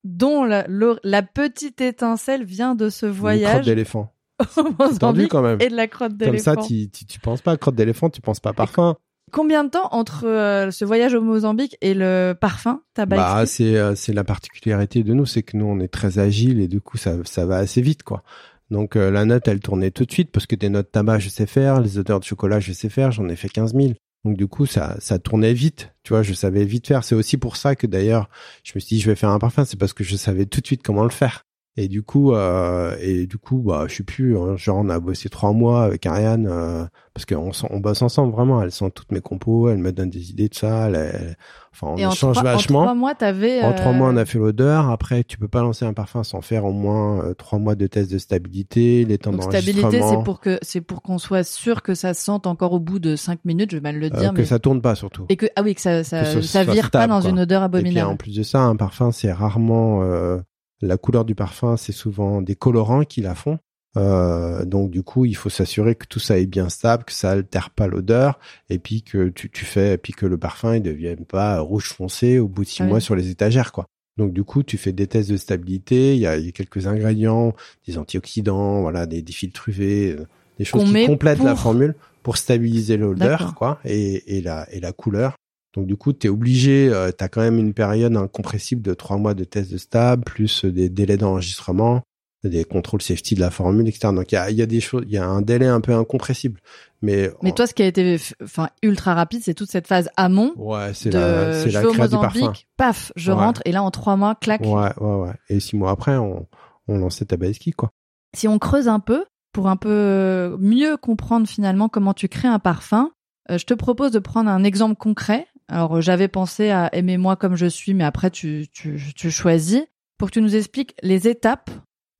dont la, petite étincelle vient de ce Une crotte voyage d'éléphant. Tendu quand même. et de la crotte Comme ça, d'éléphant. tu, tu, tu penses pas crotte d'éléphant, tu penses pas parfum. Combien de temps entre euh, ce voyage au Mozambique et le parfum tabac Bah, c'est euh, c'est la particularité de nous, c'est que nous on est très agile et du coup ça ça va assez vite quoi. Donc euh, la note elle tournait tout de suite parce que des notes tabac je sais faire, les odeurs de chocolat je sais faire, j'en ai fait 15 000. Donc du coup ça ça tournait vite, tu vois, je savais vite faire. C'est aussi pour ça que d'ailleurs je me suis dit je vais faire un parfum, c'est parce que je savais tout de suite comment le faire. Et du coup euh, et du coup bah je sais plus, hein, genre on a bossé trois mois avec Ariane euh, parce qu'on on bosse ensemble vraiment. Elle sent toutes mes compos, elle me donne des idées de ça. Elle, elle- enfin on Et en trois, en vachement. trois mois, t'avais. En trois euh, mois, on a fait l'odeur. Après, tu peux pas lancer un parfum sans faire au moins euh, trois mois de test de stabilité, les temps Donc stabilité, d'enregistrement. c'est pour que c'est pour qu'on soit sûr que ça se sente encore au bout de cinq minutes. Je vais mal le euh, dire, que mais ça tourne pas surtout. et que ah oui que ça ça, Que ça vire pas dans quoi. une odeur Et puis abominable. en plus de ça, un parfum, c'est rarement euh, la couleur du parfum, c'est souvent des colorants qui la font. Euh, donc du coup, il faut s'assurer que tout ça est bien stable, que ça altère pas l'odeur, et puis que tu, tu fais, et puis que le parfum il devienne pas rouge foncé au bout de six Ah oui. mois sur les étagères, quoi. Donc du coup, tu fais des tests de stabilité. Il y a, il y a quelques ingrédients, des antioxydants, voilà, des, des filtres UV, euh, des choses Qu'on qui complètent la formule pour stabiliser l'odeur, D'accord. quoi, et, et la et la couleur. Donc du coup, tu es obligé, euh, tu as quand même une période incompressible de trois mois de test de stable, plus des délais d'enregistrement, des contrôles safety de la formule, etc. Donc il y a, y a des choses, il y a un délai un peu incompressible. Mais, Mais toi, ce qui a été enfin ultra rapide, c'est toute cette phase amont ouais, c'est la, c'est la créa du parfum. Paf, je Ouais. rentre et là en trois mois, clac. Ouais, ouais, ouais. Et six mois après, on, on lançait Tabaski, quoi. Si on creuse un peu pour un peu mieux comprendre finalement comment tu crées un parfum, euh, je te propose de prendre un exemple concret. Alors euh, j'avais pensé à Aimez-moi comme je suis, mais après tu, tu, tu choisis pour que tu nous expliques les étapes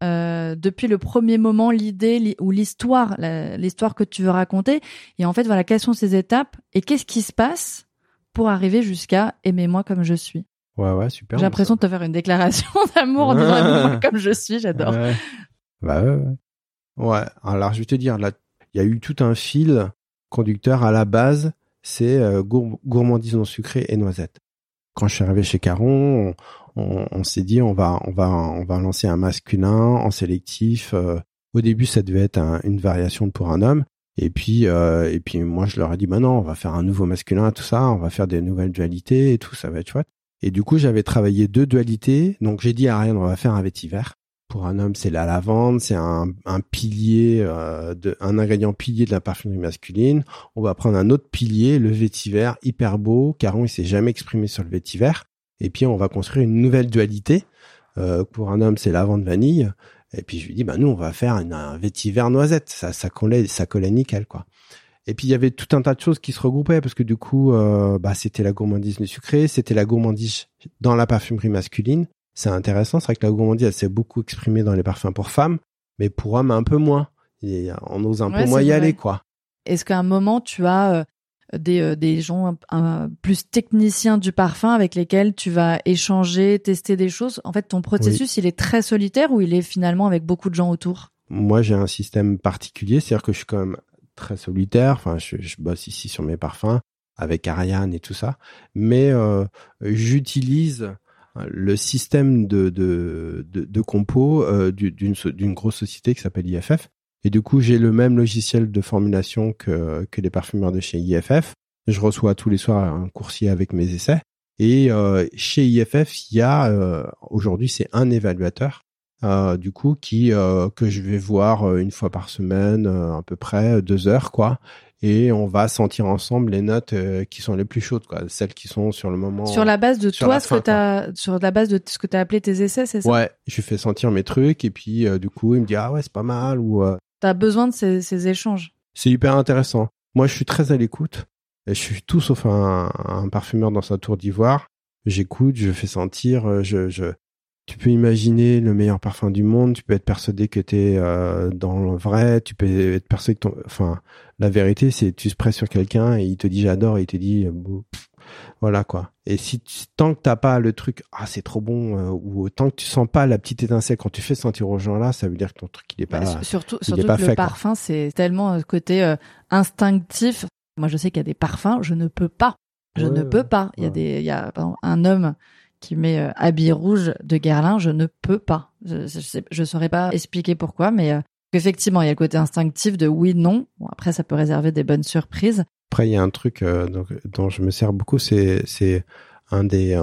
euh, depuis le premier moment, l'idée li- ou l'histoire, l'histoire que tu veux raconter. Et en fait, voilà, quelles sont ces étapes et qu'est-ce qui se passe pour arriver jusqu'à Aimez-moi comme je suis? Ouais, ouais, super. J'ai l'impression de te faire une déclaration d'amour en disant Aimez-moi comme je suis, j'adore. Ouais. Bah ouais, ouais. Ouais, alors je vais te dire, là, il y a eu tout un fil conducteur à la base, c'est euh, gour- gourmandise non sucrée et noisette. Quand je suis arrivé chez Caron, on, s'est dit on va on va on va lancer un masculin en sélectif. euh, au début, ça devait être un- une variation pour un homme. Et puis euh, et puis moi je leur ai dit bah non, on va faire un nouveau masculin tout ça, on va faire des nouvelles dualités et tout, ça va être chouette. Et du coup, j'avais travaillé deux dualités. Donc j'ai dit à Ariane on va faire un vétiver. Pour un homme, c'est la lavande, c'est un, un pilier, euh, de, un ingrédient pilier de la parfumerie masculine. On va prendre un autre pilier, le vétiver, hyper beau. Caron, il s'est jamais exprimé sur le vétiver. Et puis on va construire une nouvelle dualité. Euh, pour un homme, c'est lavande vanille. Et puis je lui dis, bah nous, on va faire un vétiver noisette. Ça, ça collait, ça collait nickel, quoi. Et puis il y avait tout un tas de choses qui se regroupaient parce que du coup, euh, bah c'était la gourmandise du sucré, c'était la gourmandise dans la parfumerie masculine. C'est intéressant, c'est vrai que la gourmandise, elle s'est beaucoup exprimée dans les parfums pour femmes, mais pour hommes un peu moins. Et on ose un Ouais, peu moins y vrai. aller, quoi. Est-ce qu'à un moment, tu as euh, des, euh, des gens plus techniciens du parfum avec lesquels tu vas échanger, tester des choses? En fait, ton processus, il est très solitaire ou il est finalement avec beaucoup de gens autour? Moi, j'ai un système particulier, c'est-à-dire que je suis quand même très solitaire. Enfin, je, je bosse ici sur mes parfums avec Ariane et tout ça, mais euh, j'utilise le système de de de, de euh, du- d'une d'une grosse société qui s'appelle IFF. Et du coup, j'ai le même logiciel de formulation que que les parfumeurs de chez IFF. Je reçois tous les soirs un coursier avec mes essais. Et euh, chez IFF, il y a euh, aujourd'hui c'est un évaluateur euh, du coup qui que je vais voir une fois par semaine à peu près deux heures quoi et on va sentir ensemble les notes qui sont les plus chaudes quoi. Celles qui sont sur le moment sur la base de toi ce que t'as sur la base de ce que t'as appelé tes essais c'est ça? Ouais je fais sentir mes trucs et puis du coup il me dit ah ouais c'est pas mal ou t'as besoin de ces, ces échanges. C'est hyper intéressant. Moi je suis très à l'écoute je suis tout sauf un, un parfumeur dans sa tour d'ivoire. J'écoute, je fais sentir, euh, je, je, tu peux imaginer le meilleur parfum du monde, tu peux être persuadé que tu es euh, dans le vrai, tu peux être persuadé que ton... Enfin, la vérité, c'est tu se presses sur quelqu'un et il te dit j'adore et il te dit... Euh, voilà quoi. Et si tant que t'as pas le truc, ah c'est trop bon, ou tant que tu sens pas la petite étincelle quand tu fais sentir aux gens là, ça veut dire que ton truc il est pas. Bah, surtout, surtout que le parfum c'est tellement côté instinctif. Moi, je sais qu'il y a des parfums, je ne peux pas. Je ne peux pas. Il y a des, il y a un homme qui met euh, habit rouge de Guerlain, je ne peux pas. Je, je, saurais pas expliquer pourquoi, mais euh, effectivement, il y a le côté instinctif de oui, non. Bon, après, ça peut réserver des bonnes surprises. Après, il y a un truc euh, dont, je me sers beaucoup, c'est c'est un des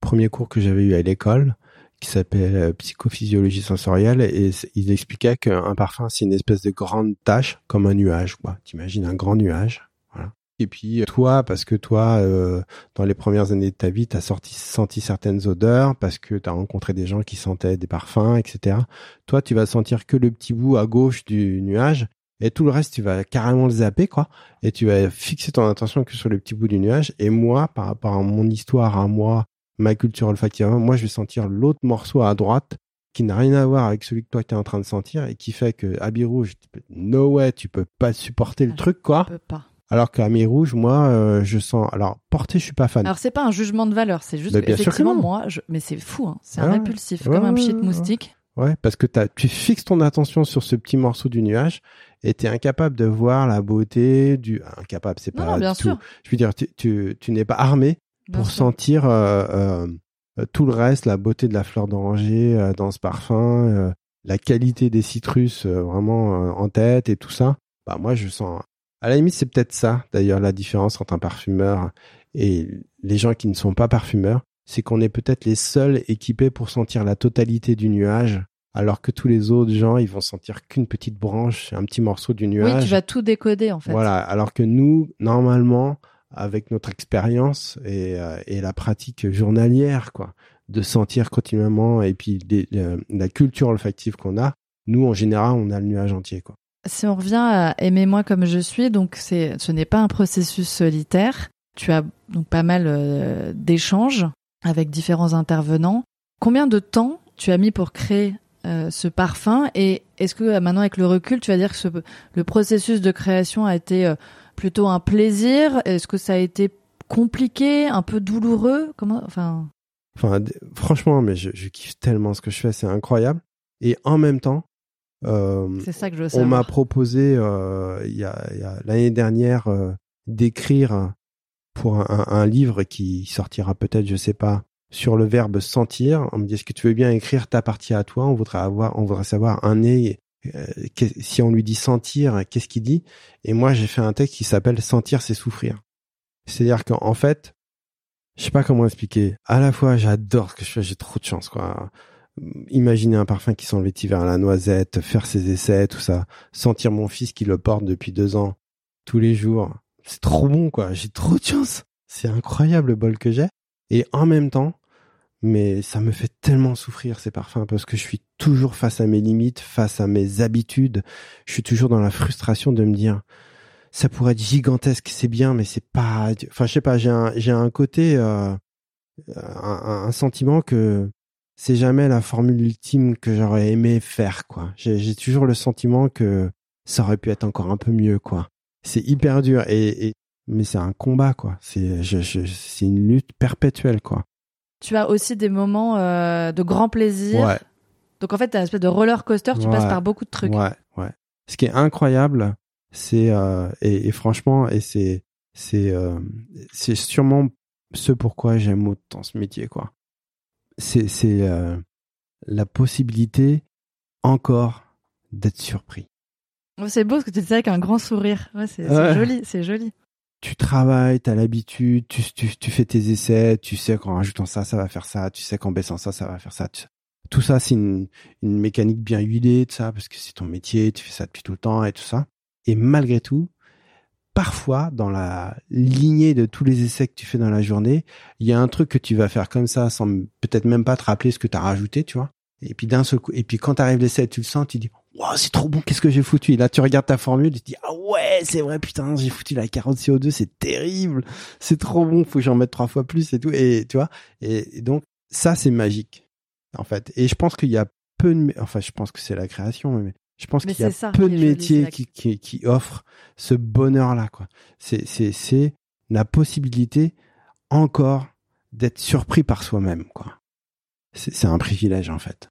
premiers cours que j'avais eu à l'école qui s'appelle psychophysiologie sensorielle et il expliquait qu'un parfum c'est une espèce de grande tache comme un nuage quoi. T'imagines un grand nuage et puis toi, parce que toi, euh, dans les premières années de ta vie, tu as sorti, senti certaines odeurs, parce que tu as rencontré des gens qui sentaient des parfums, etc. Toi, tu vas sentir que le petit bout à gauche du nuage, et tout le reste, tu vas carrément le zapper, quoi. Et tu vas fixer ton attention que sur le petit bout du nuage. Et moi, par rapport à mon histoire, à moi, ma culture olfactive, moi, je vais sentir l'autre morceau à droite qui n'a rien à voir avec celui que toi tu es en train de sentir et qui fait que habit rouge, no way, tu peux pas supporter le ah, truc, quoi. peux pas. Alors qu'à mes rouges, moi, euh, je sens. Alors porter, je suis pas fan. Alors c'est pas un jugement de valeur, c'est juste que, effectivement moi, je... mais c'est fou, hein. c'est un répulsif, comme un pchit moustique. Ouais, parce que as, tu fixes ton attention sur ce petit morceau du nuage et tu es incapable de voir la beauté du. Incapable, c'est pas non, bien. Sûr. Je veux dire, tu, tu, tu n'es pas armé pour sentir euh, euh, tout le reste, la beauté de la fleur d'oranger euh, dans ce parfum, euh, la qualité des citrus vraiment en tête et tout ça. Bah moi, je sens à la limite, c'est peut-être ça, d'ailleurs, la différence entre un parfumeur et les gens qui ne sont pas parfumeurs, c'est qu'on est peut-être les seuls équipés pour sentir la totalité du nuage, alors que tous les autres gens, ils vont sentir qu'une petite branche, un petit morceau du nuage. Oui, tu vas tout décoder, en fait. Voilà, alors que nous, normalement, avec notre expérience et, euh, et la pratique journalière, quoi, de sentir continuellement et puis la culture olfactive qu'on a, nous, en général, on a le nuage entier, quoi. Si on revient à Aimez-moi comme je suis, donc c'est, ce n'est pas un processus solitaire. Tu as donc pas mal euh, d'échanges avec différents intervenants. Combien de temps tu as mis pour créer euh, ce parfum et est-ce que euh, maintenant avec le recul, tu vas dire que le processus de création a été plutôt un plaisir? Est-ce que ça a été compliqué, un peu douloureux? Comment Enfin? Franchement, mais je, kiffe tellement ce que je fais, c'est incroyable. Et en même temps, c'est ça que je veux On m'a proposé euh, il y a, a l'année dernière euh, d'écrire pour un, un, livre qui sortira peut-être, je sais pas, sur le verbe sentir. On me dit est-ce que tu veux bien écrire ta partie à toi? On voudrait avoir, on voudrait savoir un nez. Euh, si on lui dit sentir, qu'est-ce qu'il dit? Et moi, j'ai fait un texte qui s'appelle Sentir, c'est souffrir. C'est-à-dire qu'en fait, je sais pas comment expliquer. À la fois, j'adore ce que je fais, j'ai trop de chance, quoi imaginer un parfum qui sent à la noisette, faire ses essais, tout ça, sentir mon fils qui le porte depuis deux ans, tous les jours. C'est trop bon, quoi. J'ai trop de chance. C'est incroyable le bol que j'ai. Et en même temps, mais ça me fait tellement souffrir ces parfums parce que je suis toujours face à mes limites, face à mes habitudes. Je suis toujours dans la frustration de me dire, ça pourrait être gigantesque, c'est bien, mais c'est pas. Enfin, je sais pas. J'ai un, j'ai un côté, euh, un, un, sentiment que c'est jamais la formule ultime que j'aurais aimé faire, quoi. J'ai toujours le sentiment que ça aurait pu être encore un peu mieux, quoi. C'est hyper dur et, mais c'est un combat, quoi. C'est c'est une lutte perpétuelle, quoi. Tu as aussi des moments euh, de grand plaisir. Ouais. Donc en fait, t'as un espèce de roller coaster. Tu passes par beaucoup de trucs. Ouais, ouais. Ce qui est incroyable, c'est euh, et, franchement, et c'est c'est euh, c'est sûrement ce pourquoi j'aime autant ce métier, quoi c'est euh, la possibilité encore d'être surpris. c'est beau ce que tu dis avec un grand sourire. Ouais, c'est joli, c'est joli. tu travailles, tu as l'habitude, tu, tu, tu, fais tes essais, tu sais qu'en rajoutant ça, ça va faire ça, tu sais qu'en baissant ça, ça va faire ça. Tout ça, c'est une, une mécanique bien huilée, de ça, parce que c'est ton métier, tu fais ça depuis tout le temps et tout ça. Et malgré tout, parfois, dans la lignée de tous les essais que tu fais dans la journée, il y a un truc que tu vas faire comme ça, sans peut-être même pas te rappeler ce que tu as rajouté, tu vois. Et puis d'un seul coup, et puis quand t'arrives l'essai, tu le sens, tu dis, wow, c'est trop bon, qu'est-ce que j'ai foutu? Et là, tu regardes ta formule, tu te dis, ah ouais, c'est vrai, putain, j'ai foutu la carotte CO2, c'est terrible, c'est trop bon, faut que j'en mette trois fois plus et tout. Et tu vois, et, donc ça, c'est magique, en fait. Et je pense qu'il y a peu de, enfin, je pense que c'est la création, mais je pense qu'il y a peu de métiers qui, qui, qui, offrent ce bonheur-là, quoi. C'est, c'est, c'est la possibilité encore d'être surpris par soi-même, quoi. C'est, c'est un privilège, en fait.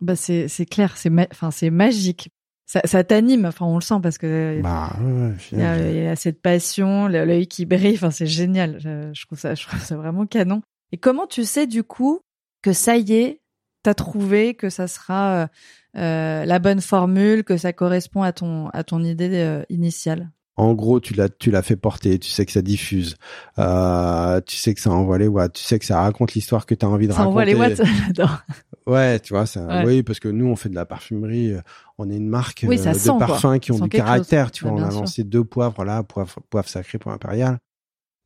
Bah, c'est, c'est clair, c'est, enfin, c'est magique. Ça, ça t'anime, enfin, on le sent parce que. Bah, ouais, il, y a, il, y a, cette passion, l'œil qui brille, enfin, c'est génial. Je, je, trouve ça, je trouve ça vraiment canon. Et comment tu sais, du coup, que ça y est, t'as trouvé que ça sera, euh, euh, la bonne formule, que ça correspond à ton à ton idée euh, initiale? En gros, tu l'as tu l'as fait porter, tu sais que ça diffuse, euh, tu sais que ça envoie les watts, tu sais que ça raconte l'histoire que tu as envie de ça raconter. envoie les watts, j'adore. Ouais, tu vois, ça, oui, parce que nous on fait de la parfumerie, on est une marque de parfums qui ont du caractère, tu vois. on a lancé deux poivres là, poivre, poivre sacré, poivre impérial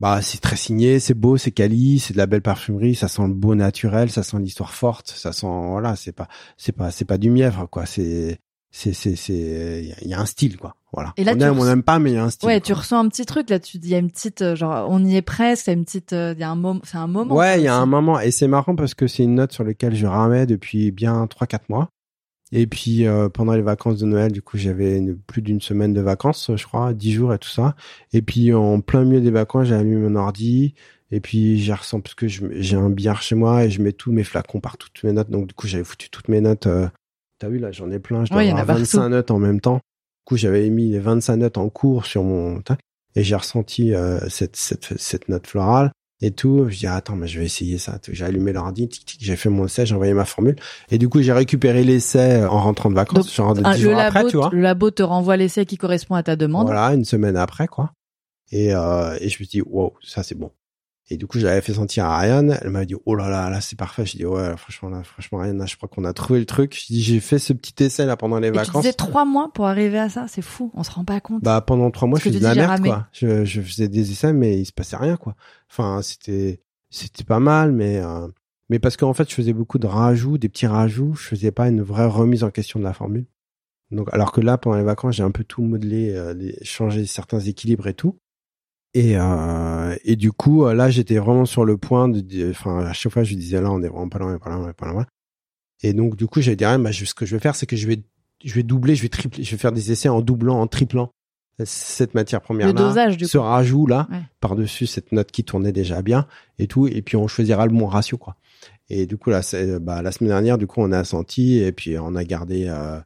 bah c'est très signé, c'est beau, c'est quali, c'est de la belle parfumerie, ça sent le beau naturel, ça sent l'histoire forte, ça sent voilà, c'est pas c'est pas c'est pas du mièvre quoi, c'est c'est c'est c'est il y a un style quoi. Voilà. Et là, on aime on n'aime pas mais il y a un style. Ouais, tu ressens un petit truc là, tu dis il y a une petite euh, genre on y est presque, il y a une petite euh, il y a un moment, c'est un moment. Ouais, il y a un moment et c'est marrant parce que c'est une note sur laquelle je ramais depuis bien trois quatre mois. Et puis euh, pendant les vacances de Noël, du coup, j'avais plus d'une semaine de vacances, je crois, dix jours et tout ça. Et puis en plein milieu des vacances, j'ai allumé mon ordi. Et puis j'ai ressenti parce que j'ai un billard chez moi et je mets tous mes flacons partout, toutes mes notes. Donc du coup, j'avais foutu toutes mes notes. Euh, T'as vu là, j'en ai plein. Je dois avoir 25 notes en même temps. Du coup, j'avais mis les 25 notes en cours sur mon et j'ai ressenti euh, cette, cette cette note florale et tout. Je dis attends, mais je vais essayer ça. J'ai allumé l'ordi, j'ai fait mon essai, j'ai envoyé ma formule et du coup j'ai récupéré l'essai en rentrant de vacances, genre de 10 jours après, tu vois. Le labo te renvoie l'essai qui correspond à ta demande. Voilà, une semaine après quoi. Et euh, et je me suis dit wow, ça c'est bon. Et du coup, j'avais fait sentir à Ariane. Elle m'a dit, oh là là, là, c'est parfait. Je dis, ouais, franchement, là, franchement, Ariane, je crois qu'on a trouvé le truc. J'ai fait ce petit essai, là, pendant les et vacances. Tu faisais trois mois pour arriver à ça. C'est fou. On se rend pas compte. Bah, pendant trois mois, je faisais de la merde, quoi. Je, je faisais des essais, mais il se passait rien, quoi. Enfin, c'était, c'était pas mal, mais euh, mais parce qu'en fait, je faisais beaucoup de rajouts, des petits rajouts. Je faisais pas une vraie remise en question de la formule. Donc, alors que là, pendant les vacances, j'ai un peu tout modelé, euh, changé certains équilibres et tout. Et euh, et du coup, euh, là, j'étais vraiment sur le point de, enfin, à chaque fois, je disais là, on est vraiment pas loin, on est pas loin, on est pas loin. Et donc, du coup, j'ai dit, ah, bah, ce que je vais faire, c'est que je vais je vais doubler, je vais tripler, je vais faire des essais en doublant, en triplant cette matière première là, ce rajout là par dessus cette note qui tournait déjà bien et tout. Et puis on choisira le bon ratio quoi et du coup là bah, la semaine dernière du coup on a senti et puis on a gardé euh,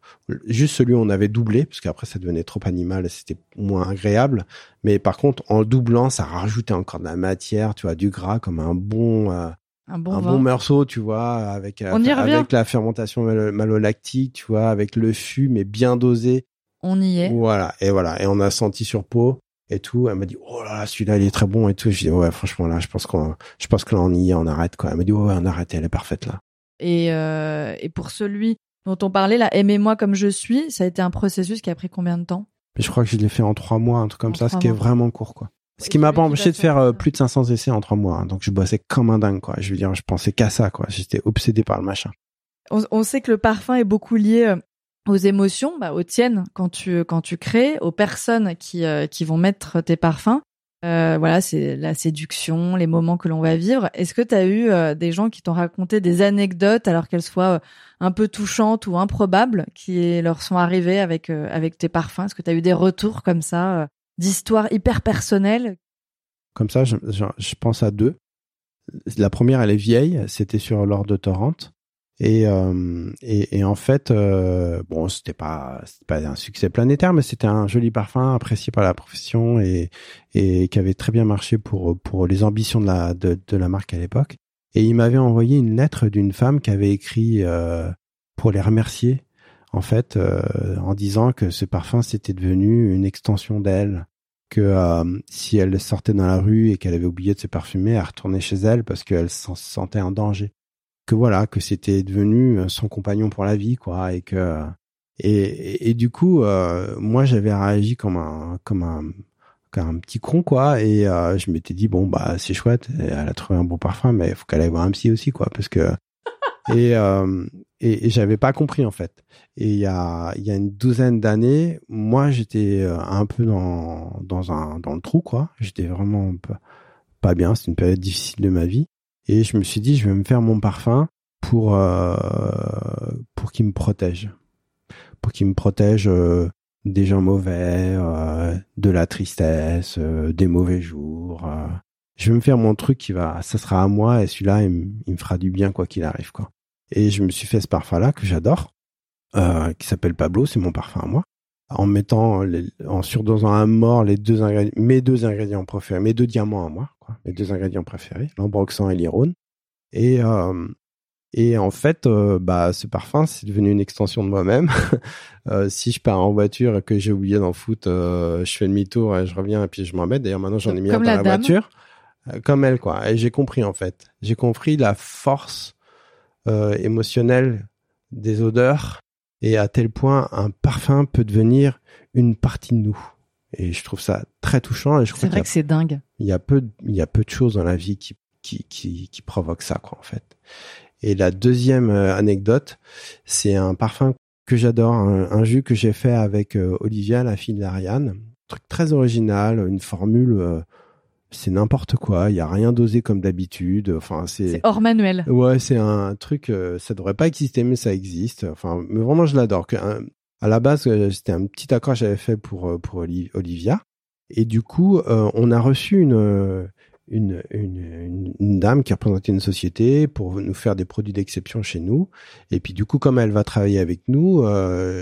juste celui où on avait doublé parce qu'après ça devenait trop animal c'était moins agréable. Mais par contre en doublant ça rajoutait encore de la matière tu vois du gras comme un bon euh, un bon, bon morceau, tu vois, avec avec la fermentation malolactique, tu vois, avec le fût mais bien dosé. On y est. Voilà, et voilà, et on a senti sur peau et tout. Elle m'a dit oh là là, celui-là il est très bon et tout. Je dis ouais, franchement là, je pense qu'on, je pense que là on y est, on arrête quoi. Elle m'a dit ouais, on arrête, elle est parfaite là. Et euh, et pour celui dont on parlait là, aimez-moi comme je suis, ça a été un processus qui a pris combien de temps? Je crois que je l'ai fait en trois mois, un truc comme ça, ce qui est vraiment court quoi. Ce qui m'a pas empêché de faire euh, plus de 500 essais en trois mois. Hein. donc je bossais comme un dingue quoi. Je veux dire, je pensais qu'à ça quoi. J'étais obsédé par le machin. On, on, sait que le parfum est beaucoup lié euh, aux émotions, bah, aux tiennes quand tu quand tu crées, aux personnes qui euh, qui vont mettre tes parfums. Euh, voilà, c'est la séduction, les moments que l'on va vivre. Est-ce que tu as eu euh, des gens qui t'ont raconté des anecdotes, alors qu'elles soient un peu touchantes ou improbables, qui leur sont arrivées avec avec tes parfums? Est-ce que tu as eu des retours comme ça, d'histoires hyper personnelles? Comme ça, je, je, pense à deux. La première, elle est vieille. C'était sur l'or de Torrent. Et, euh, et, et, en fait, euh, bon, c'était pas, pas un succès planétaire, mais c'était un joli parfum apprécié par la profession et, et qui avait très bien marché pour, pour les ambitions de la, de, de la marque à l'époque. Et il m'avait envoyé une lettre d'une femme qui avait écrit euh, pour les remercier, en fait, euh, en disant que ce parfum c'était devenu une extension d'elle, que euh, si elle sortait dans la rue et qu'elle avait oublié de se parfumer, elle retournait chez elle parce qu'elle se sentait en danger. Que voilà, que c'était devenu euh, son compagnon pour la vie, quoi, et que et, et, du coup, euh, moi j'avais réagi comme un comme un comme un petit con, quoi, et je m'étais dit bon bah c'est chouette, elle a trouvé un bon parfum, mais il faut qu'elle aille voir un psy aussi, quoi, parce que et et, et j'avais pas compris en fait. Et il y a, il y a une douzaine d'années, moi j'étais euh, un peu dans, dans, un, dans le trou, quoi. J'étais vraiment pas, pas bien, c'est une période difficile de ma vie. Et je me suis dit, je vais me faire mon parfum pour, euh, pour qu'il me protège. Pour qu'il me protège euh, des gens mauvais, euh, de la tristesse, des mauvais jours. Je vais me faire mon truc qui va, ça sera à moi et celui-là, il, il me fera du bien quoi qu'il arrive, quoi. Et je me suis fait ce parfum-là que j'adore, euh, qui s'appelle Pablo, c'est mon parfum à moi. En mettant, les, en surdosant à mort les deux ingrédients, mes deux ingrédients préférés, mes deux diamants à moi, quoi, mes deux ingrédients préférés, l'ambroxan et l'irone. Et euh, et en fait, euh, bah, ce parfum, c'est devenu une extension de moi-même. euh, si je pars en voiture et que j'ai oublié d'en foutre, je fais demi-tour et je reviens et puis je m'en mets. D'ailleurs, maintenant, j'en ai mis un dans la, voiture. Comme elle, quoi. Et j'ai compris, en fait. J'ai compris la force émotionnelle des odeurs et à tel point un parfum peut devenir une partie de nous. Et je trouve ça très touchant. Et je c'est vrai que c'est dingue. Il y a peu, il y a peu de choses dans la vie qui, qui, qui, qui provoquent ça, quoi, en fait. Et la deuxième euh, anecdote, c'est un parfum que j'adore, un, jus que j'ai fait avec euh, Olivia, la fille d'Ariane. Truc très original, une formule c'est n'importe quoi. Il y a rien dosé comme d'habitude. Enfin, c'est hors manuel. Ouais, c'est un truc. Euh, ça devrait pas exister, mais ça existe. Enfin, mais vraiment, je l'adore. À la base, euh, c'était un petit accord que j'avais fait pour euh, pour Olivia. Et du coup, on a reçu une, une, une, une, dame qui représentait une société pour nous faire des produits d'exception chez nous. Et puis du coup, comme elle va travailler avec nous,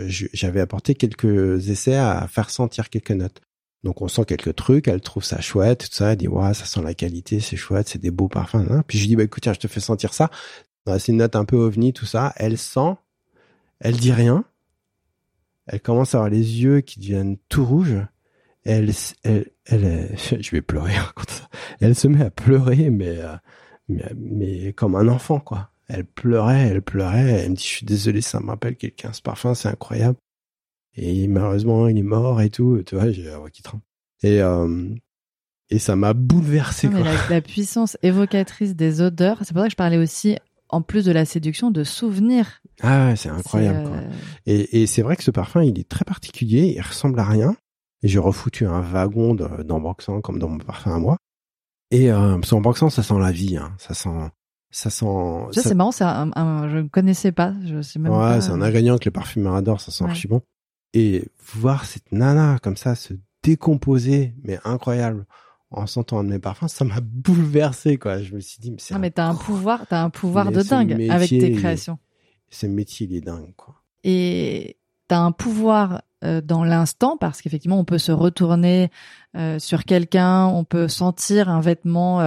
j'avais apporté quelques essais à faire sentir quelques notes. Donc on sent quelques trucs, elle trouve ça chouette, tout ça, elle dit ouais ça sent la qualité, c'est chouette, c'est des beaux parfums. Hein. Puis je dis bah écoute tiens je te fais sentir ça. C'est une note un peu ovni tout ça. Elle sent, elle dit rien. Elle commence à avoir les yeux qui deviennent tout rouges. Elle, elle, elle, je vais pleurer quand ça. Elle se met à pleurer mais, euh, mais, mais comme un enfant quoi. Elle pleurait, elle pleurait. Elle me dit je suis désolé, ça me rappelle quelqu'un. Ce parfum c'est incroyable. Et malheureusement, il est mort et tout. Tu vois, j'ai la voix qui tremble. Et, euh, et ça m'a bouleversé. quoi. La, puissance évocatrice des odeurs, c'est pour ça que je parlais aussi, en plus de la séduction, de souvenirs. Ah ouais, c'est incroyable. Quoi. Euh, et, et c'est vrai que ce parfum, il est très particulier. Il ressemble à rien. Et j'ai refoutu un wagon d'emboxant comme dans mon parfum à moi. Et euh, parce qu'en ça sent la vie. Hein. Ça sent ça sent. Ça, c'est marrant, ça, je ne connaissais pas. Je sais même ouais, c'est un ingrédient que les parfumeurs adorent. Ça sent archi bon et voir cette nana comme ça se décomposer, mais incroyable, en sentant un de mes parfums, ça m'a bouleversé, quoi. Je me suis dit, mais c'est. Non, mais t'as un pouvoir, t'as un pouvoir de dingue avec tes créations. ce métier, il est dingue, quoi. Et t'as un pouvoir dans l'instant parce qu'effectivement, on peut se retourner euh, sur quelqu'un, on peut sentir un vêtement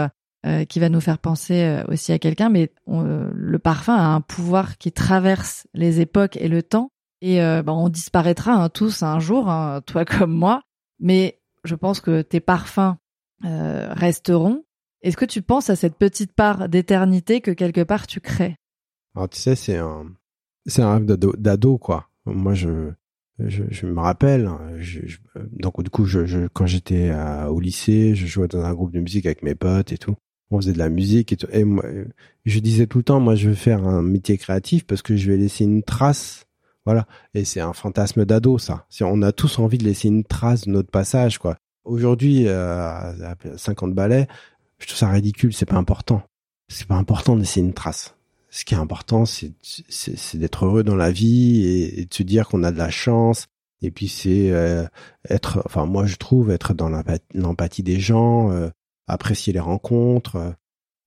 euh, qui va nous faire penser aussi à quelqu'un, mais le parfum a un pouvoir qui traverse les époques et le temps et euh, bah, on disparaîtra hein, tous un jour, hein, toi comme moi. Mais je pense que tes parfums euh, resteront. Est-ce que tu penses à cette petite part d'éternité que quelque part tu crées? Alors tu sais, c'est un, c'est un rêve d'ado, quoi. Moi, je, je, je, me rappelle. Hein, je, donc du coup, je, je quand j'étais au lycée, je jouais dans un groupe de musique avec mes potes et tout. On faisait de la musique et tout. Et moi, je disais tout le temps, moi, je veux faire un métier créatif parce que je vais laisser une trace voilà. Et c'est un fantasme d'ado, ça. On a tous envie de laisser une trace de notre passage, quoi. Aujourd'hui, euh, à 50 balais, je trouve ça ridicule. C'est pas important. C'est pas important de laisser une trace. Ce qui est important, c'est, d'être heureux dans la vie et, de se dire qu'on a de la chance. Et puis c'est euh, être, enfin moi je trouve être dans l'empathie des gens, euh, apprécier les rencontres.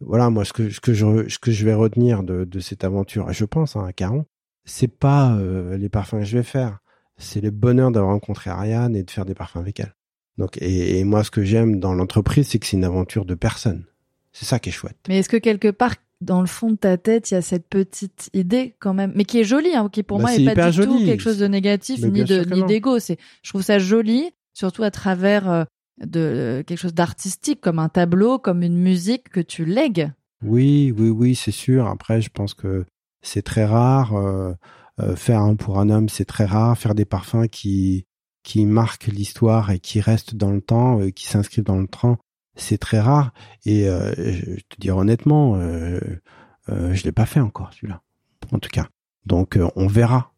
Voilà, moi ce que ce que je ce que je vais retenir de, de cette aventure, je pense hein, à Caron, c'est pas euh, les parfums que je vais faire, c'est le bonheur d'avoir rencontré Ariane et de faire des parfums avec elle. Donc, et, moi, ce que j'aime dans l'entreprise, c'est que c'est une aventure de personne. C'est ça qui est chouette. Mais est-ce que quelque part, dans le fond de ta tête, il y a cette petite idée quand même, mais qui est jolie, hein, qui pour bah, moi n'est pas du tout quelque chose de négatif ni de ni d'ego. C'est, je trouve ça joli, surtout à travers euh, de quelque chose d'artistique, comme un tableau, comme une musique que tu lègues. Oui, oui, oui, c'est sûr. Après, je pense que c'est très rare. Euh, euh, faire un pour un homme, c'est très rare. Faire des parfums qui qui marquent l'histoire et qui restent dans le temps, qui s'inscrivent dans le temps, c'est très rare. Et je te dire honnêtement, euh, je l'ai pas fait encore celui-là, en tout cas. Donc, on verra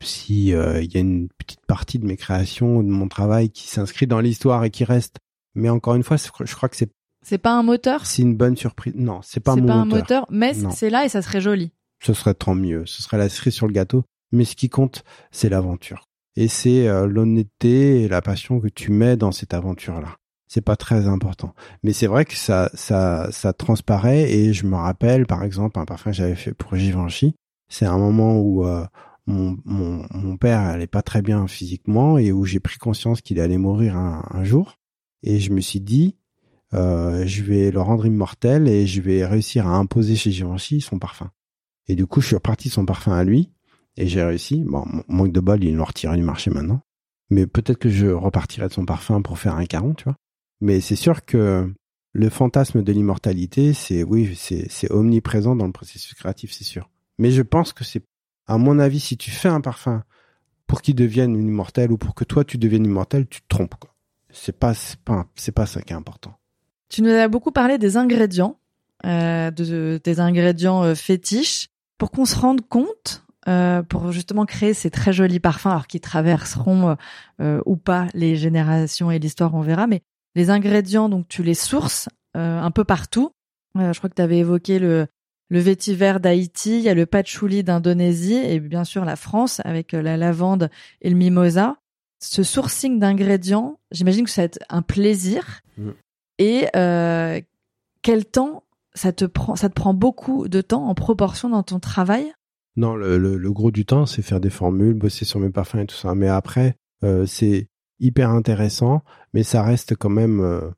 si il y a une petite partie de mes créations, de mon travail qui s'inscrit dans l'histoire et qui reste. Mais encore une fois, je crois que c'est c'est pas un moteur? C'est une bonne surprise. Non, c'est pas mon moteur. C'est pas un moteur, mais c'est là et ça serait joli. Ce serait tant mieux. Ce serait la cerise sur le gâteau. Mais ce qui compte, c'est l'aventure. Et c'est euh, l'honnêteté et la passion que tu mets dans cette aventure-là. C'est pas très important. Mais c'est vrai que ça, ça, ça transparaît et je me rappelle, par exemple, un parfum que j'avais fait pour Givenchy. C'est un moment où euh, mon, mon, mon, père allait pas très bien physiquement et où j'ai pris conscience qu'il allait mourir un, un jour. Et je me suis dit, euh, je vais le rendre immortel et je vais réussir à imposer chez Givenchy son parfum. Et du coup, je suis reparti son parfum à lui et j'ai réussi. Bon, manque de bol, ils l'ont retiré du marché maintenant. Mais peut-être que je repartirai de son parfum pour faire un caron, tu vois. Mais c'est sûr que le fantasme de l'immortalité, c'est oui, c'est omniprésent dans le processus créatif, c'est sûr. Mais je pense que c'est, à mon avis, si tu fais un parfum pour qu'il devienne immortel ou pour que toi tu deviennes immortel, tu te trompes. C'est pas c'est pas c'est pas ça qui est important. Tu nous as beaucoup parlé des ingrédients, euh, de, des ingrédients euh, fétiches, pour qu'on se rende compte, euh, pour justement créer ces très jolis parfums, alors qui traverseront ou pas les générations et l'histoire, on verra. Mais les ingrédients, donc tu les sources euh, un peu partout. je crois que tu avais évoqué le, le vétiver d'Haïti, il y a le patchouli d'Indonésie et bien sûr la France avec la lavande et le mimosa. Ce sourcing d'ingrédients, j'imagine que ça va être un plaisir. Mm. Et euh, quel temps ça te prend Ça te prend beaucoup de temps en proportion dans ton travail? Non, le, le, gros du temps, c'est faire des formules, bosser sur mes parfums et tout ça. Mais après, euh, c'est hyper intéressant, mais ça reste quand même euh,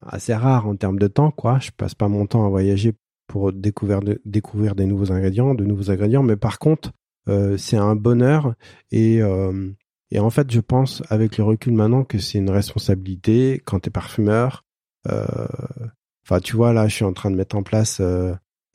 assez rare en termes de temps, quoi. Je passe pas mon temps à voyager pour découvrir, découvrir des nouveaux ingrédients, de nouveaux ingrédients, mais par contre, euh, c'est un bonheur et euh, et en fait, je pense avec le recul maintenant que c'est une responsabilité quand tu es parfumeur enfin, tu vois, là, je suis en train de mettre en place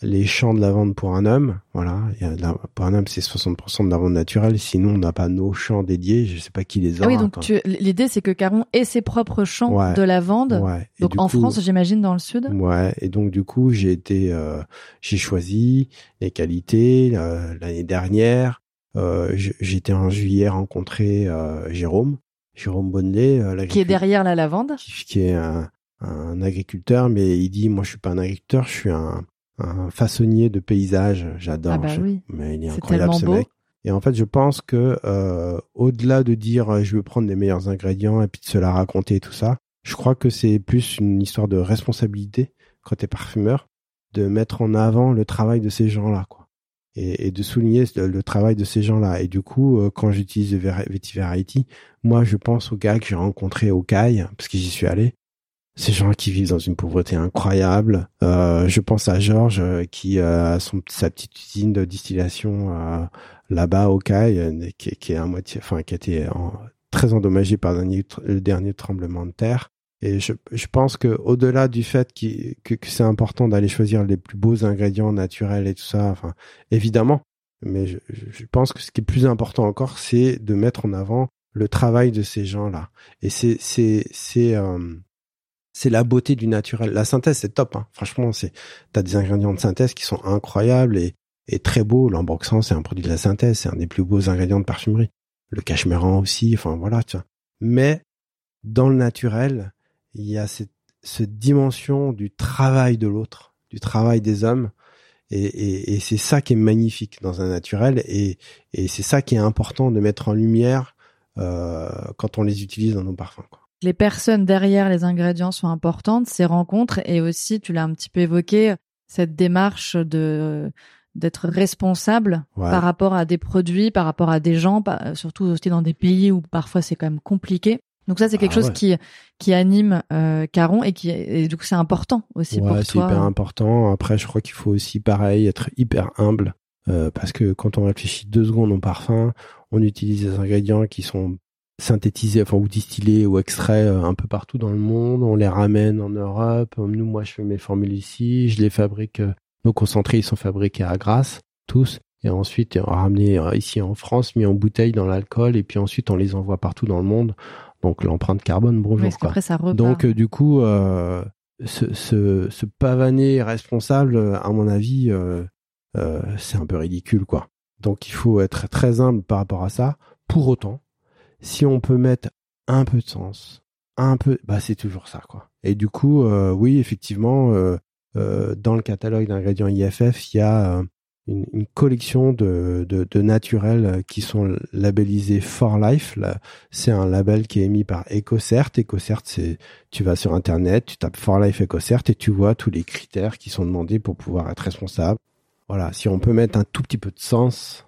les champs de lavande pour un homme. Voilà, il y a pour un homme, c'est 60% de lavande naturelle. Sinon, on n'a pas nos champs dédiés. Je sais pas qui les a. Ah oui, donc l'idée, c'est que Caron ait ses propres champs de lavande. Ouais. Donc en France, j'imagine, dans le sud. Ouais. Et donc du coup, j'ai été, euh, j'ai choisi les qualités l'année dernière. Euh, J'étais en juillet rencontré Jérôme, Jérôme Bonnelet, qui est derrière la lavande, qui est un, un agriculteur, mais il dit moi je suis pas un agriculteur, je suis un, un façonnier de paysages. J'adore. Ah bah oui. Mais il est, incroyable ce mec. Et en fait, je pense que euh, au-delà de dire euh, je veux prendre les meilleurs ingrédients et puis de se la raconter et tout ça, je crois que c'est plus une histoire de responsabilité quand t'es parfumeur, de mettre en avant le travail de ces gens-là, quoi. Et, et, de souligner le, travail de ces gens-là. Et du coup, euh, quand j'utilise Vetiver Haiti, moi, je pense aux gars que j'ai rencontrés au CAI, parce que j'y suis allé, ces gens qui vivent dans une pauvreté incroyable. Euh, je pense à Georges euh, qui a son, sa petite usine de distillation euh, là-bas au Caille, qui, qui, est à moitié, enfin qui a été très endommagé par le dernier, tremblement de terre. Et je, je pense que au-delà du fait que, que c'est important d'aller choisir les plus beaux ingrédients naturels et tout ça, enfin évidemment, mais je, je pense que ce qui est plus important encore, c'est de mettre en avant le travail de ces gens-là. Et c'est c'est c'est c'est la beauté du naturel. La synthèse, c'est top. Hein. Franchement, c'est t'as des ingrédients de synthèse qui sont incroyables et, et très beaux. L'emboxant, c'est un produit de la synthèse, c'est un des plus beaux ingrédients de parfumerie. Le cachemiran aussi. Enfin voilà, tu vois. Mais dans le naturel, il y a cette, cette dimension du travail de l'autre, du travail des hommes. Et, et, et c'est ça qui est magnifique dans un naturel. Et, et c'est ça qui est important de mettre en lumière euh, quand on les utilise dans nos parfums. Quoi les personnes derrière les ingrédients sont importantes, ces rencontres et aussi, tu l'as un petit peu évoqué, cette démarche de d'être responsable par rapport à des produits, par rapport à des gens, surtout aussi dans des pays où parfois c'est quand même compliqué. Donc ça c'est quelque ah chose qui qui anime euh, Caron et qui et coup c'est important aussi pour toi. c'est hyper important. Après je crois qu'il faut aussi pareil être hyper humble euh, parce que quand on réfléchit deux secondes au parfum, on utilise des ingrédients qui sont synthétisés, enfin ou distillés ou extraits un peu partout dans le monde. On les ramène en Europe. Nous, moi, je fais mes formules ici, je les fabrique. Nos concentrés, ils sont fabriqués à Grasse, tous et ensuite ramenés ici en France, mis en bouteille dans l'alcool, et puis ensuite on les envoie partout dans le monde. Donc l'empreinte carbone, bonjour. quoi. Après, ça Donc du coup, euh, ce, ce, ce, pavané responsable, à mon avis, euh, euh, c'est un peu ridicule, quoi. Donc il faut être très humble par rapport à ça. Pour autant, si on peut mettre un peu de sens, un peu, bah c'est toujours ça, quoi. Et du coup, euh, oui, effectivement, euh, euh, dans le catalogue d'ingrédients IFF, il y a une, collection de, de, de, naturels qui sont labellisés For Life. C'est un label qui est émis par EcoCert. EcoCert, c'est tu vas sur internet, tu tapes For Life EcoCert et tu vois tous les critères qui sont demandés pour pouvoir être responsable. Voilà, si on peut mettre un tout petit peu de sens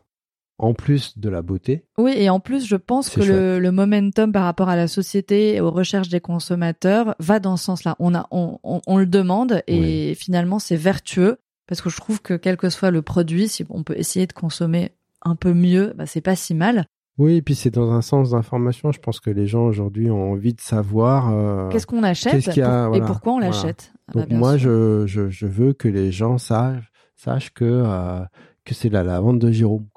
en plus de la beauté. Oui, et en plus, je pense que le, le, momentum par rapport à la société et aux recherches des consommateurs va dans ce sens-là. On, a, on, on, on, le demande et finalement, c'est vertueux parce que je trouve que quel que soit le produit, si on peut essayer de consommer un peu mieux, bah, c'est pas si mal. Oui, et puis c'est dans un sens d'information. Je pense que les gens aujourd'hui ont envie de savoir euh, qu'est-ce qu'on achète et pourquoi on l'achète? Ah bah, moi, je, je, je, veux que les gens sachent, sachent que, euh, que c'est la, la vente de Jérôme.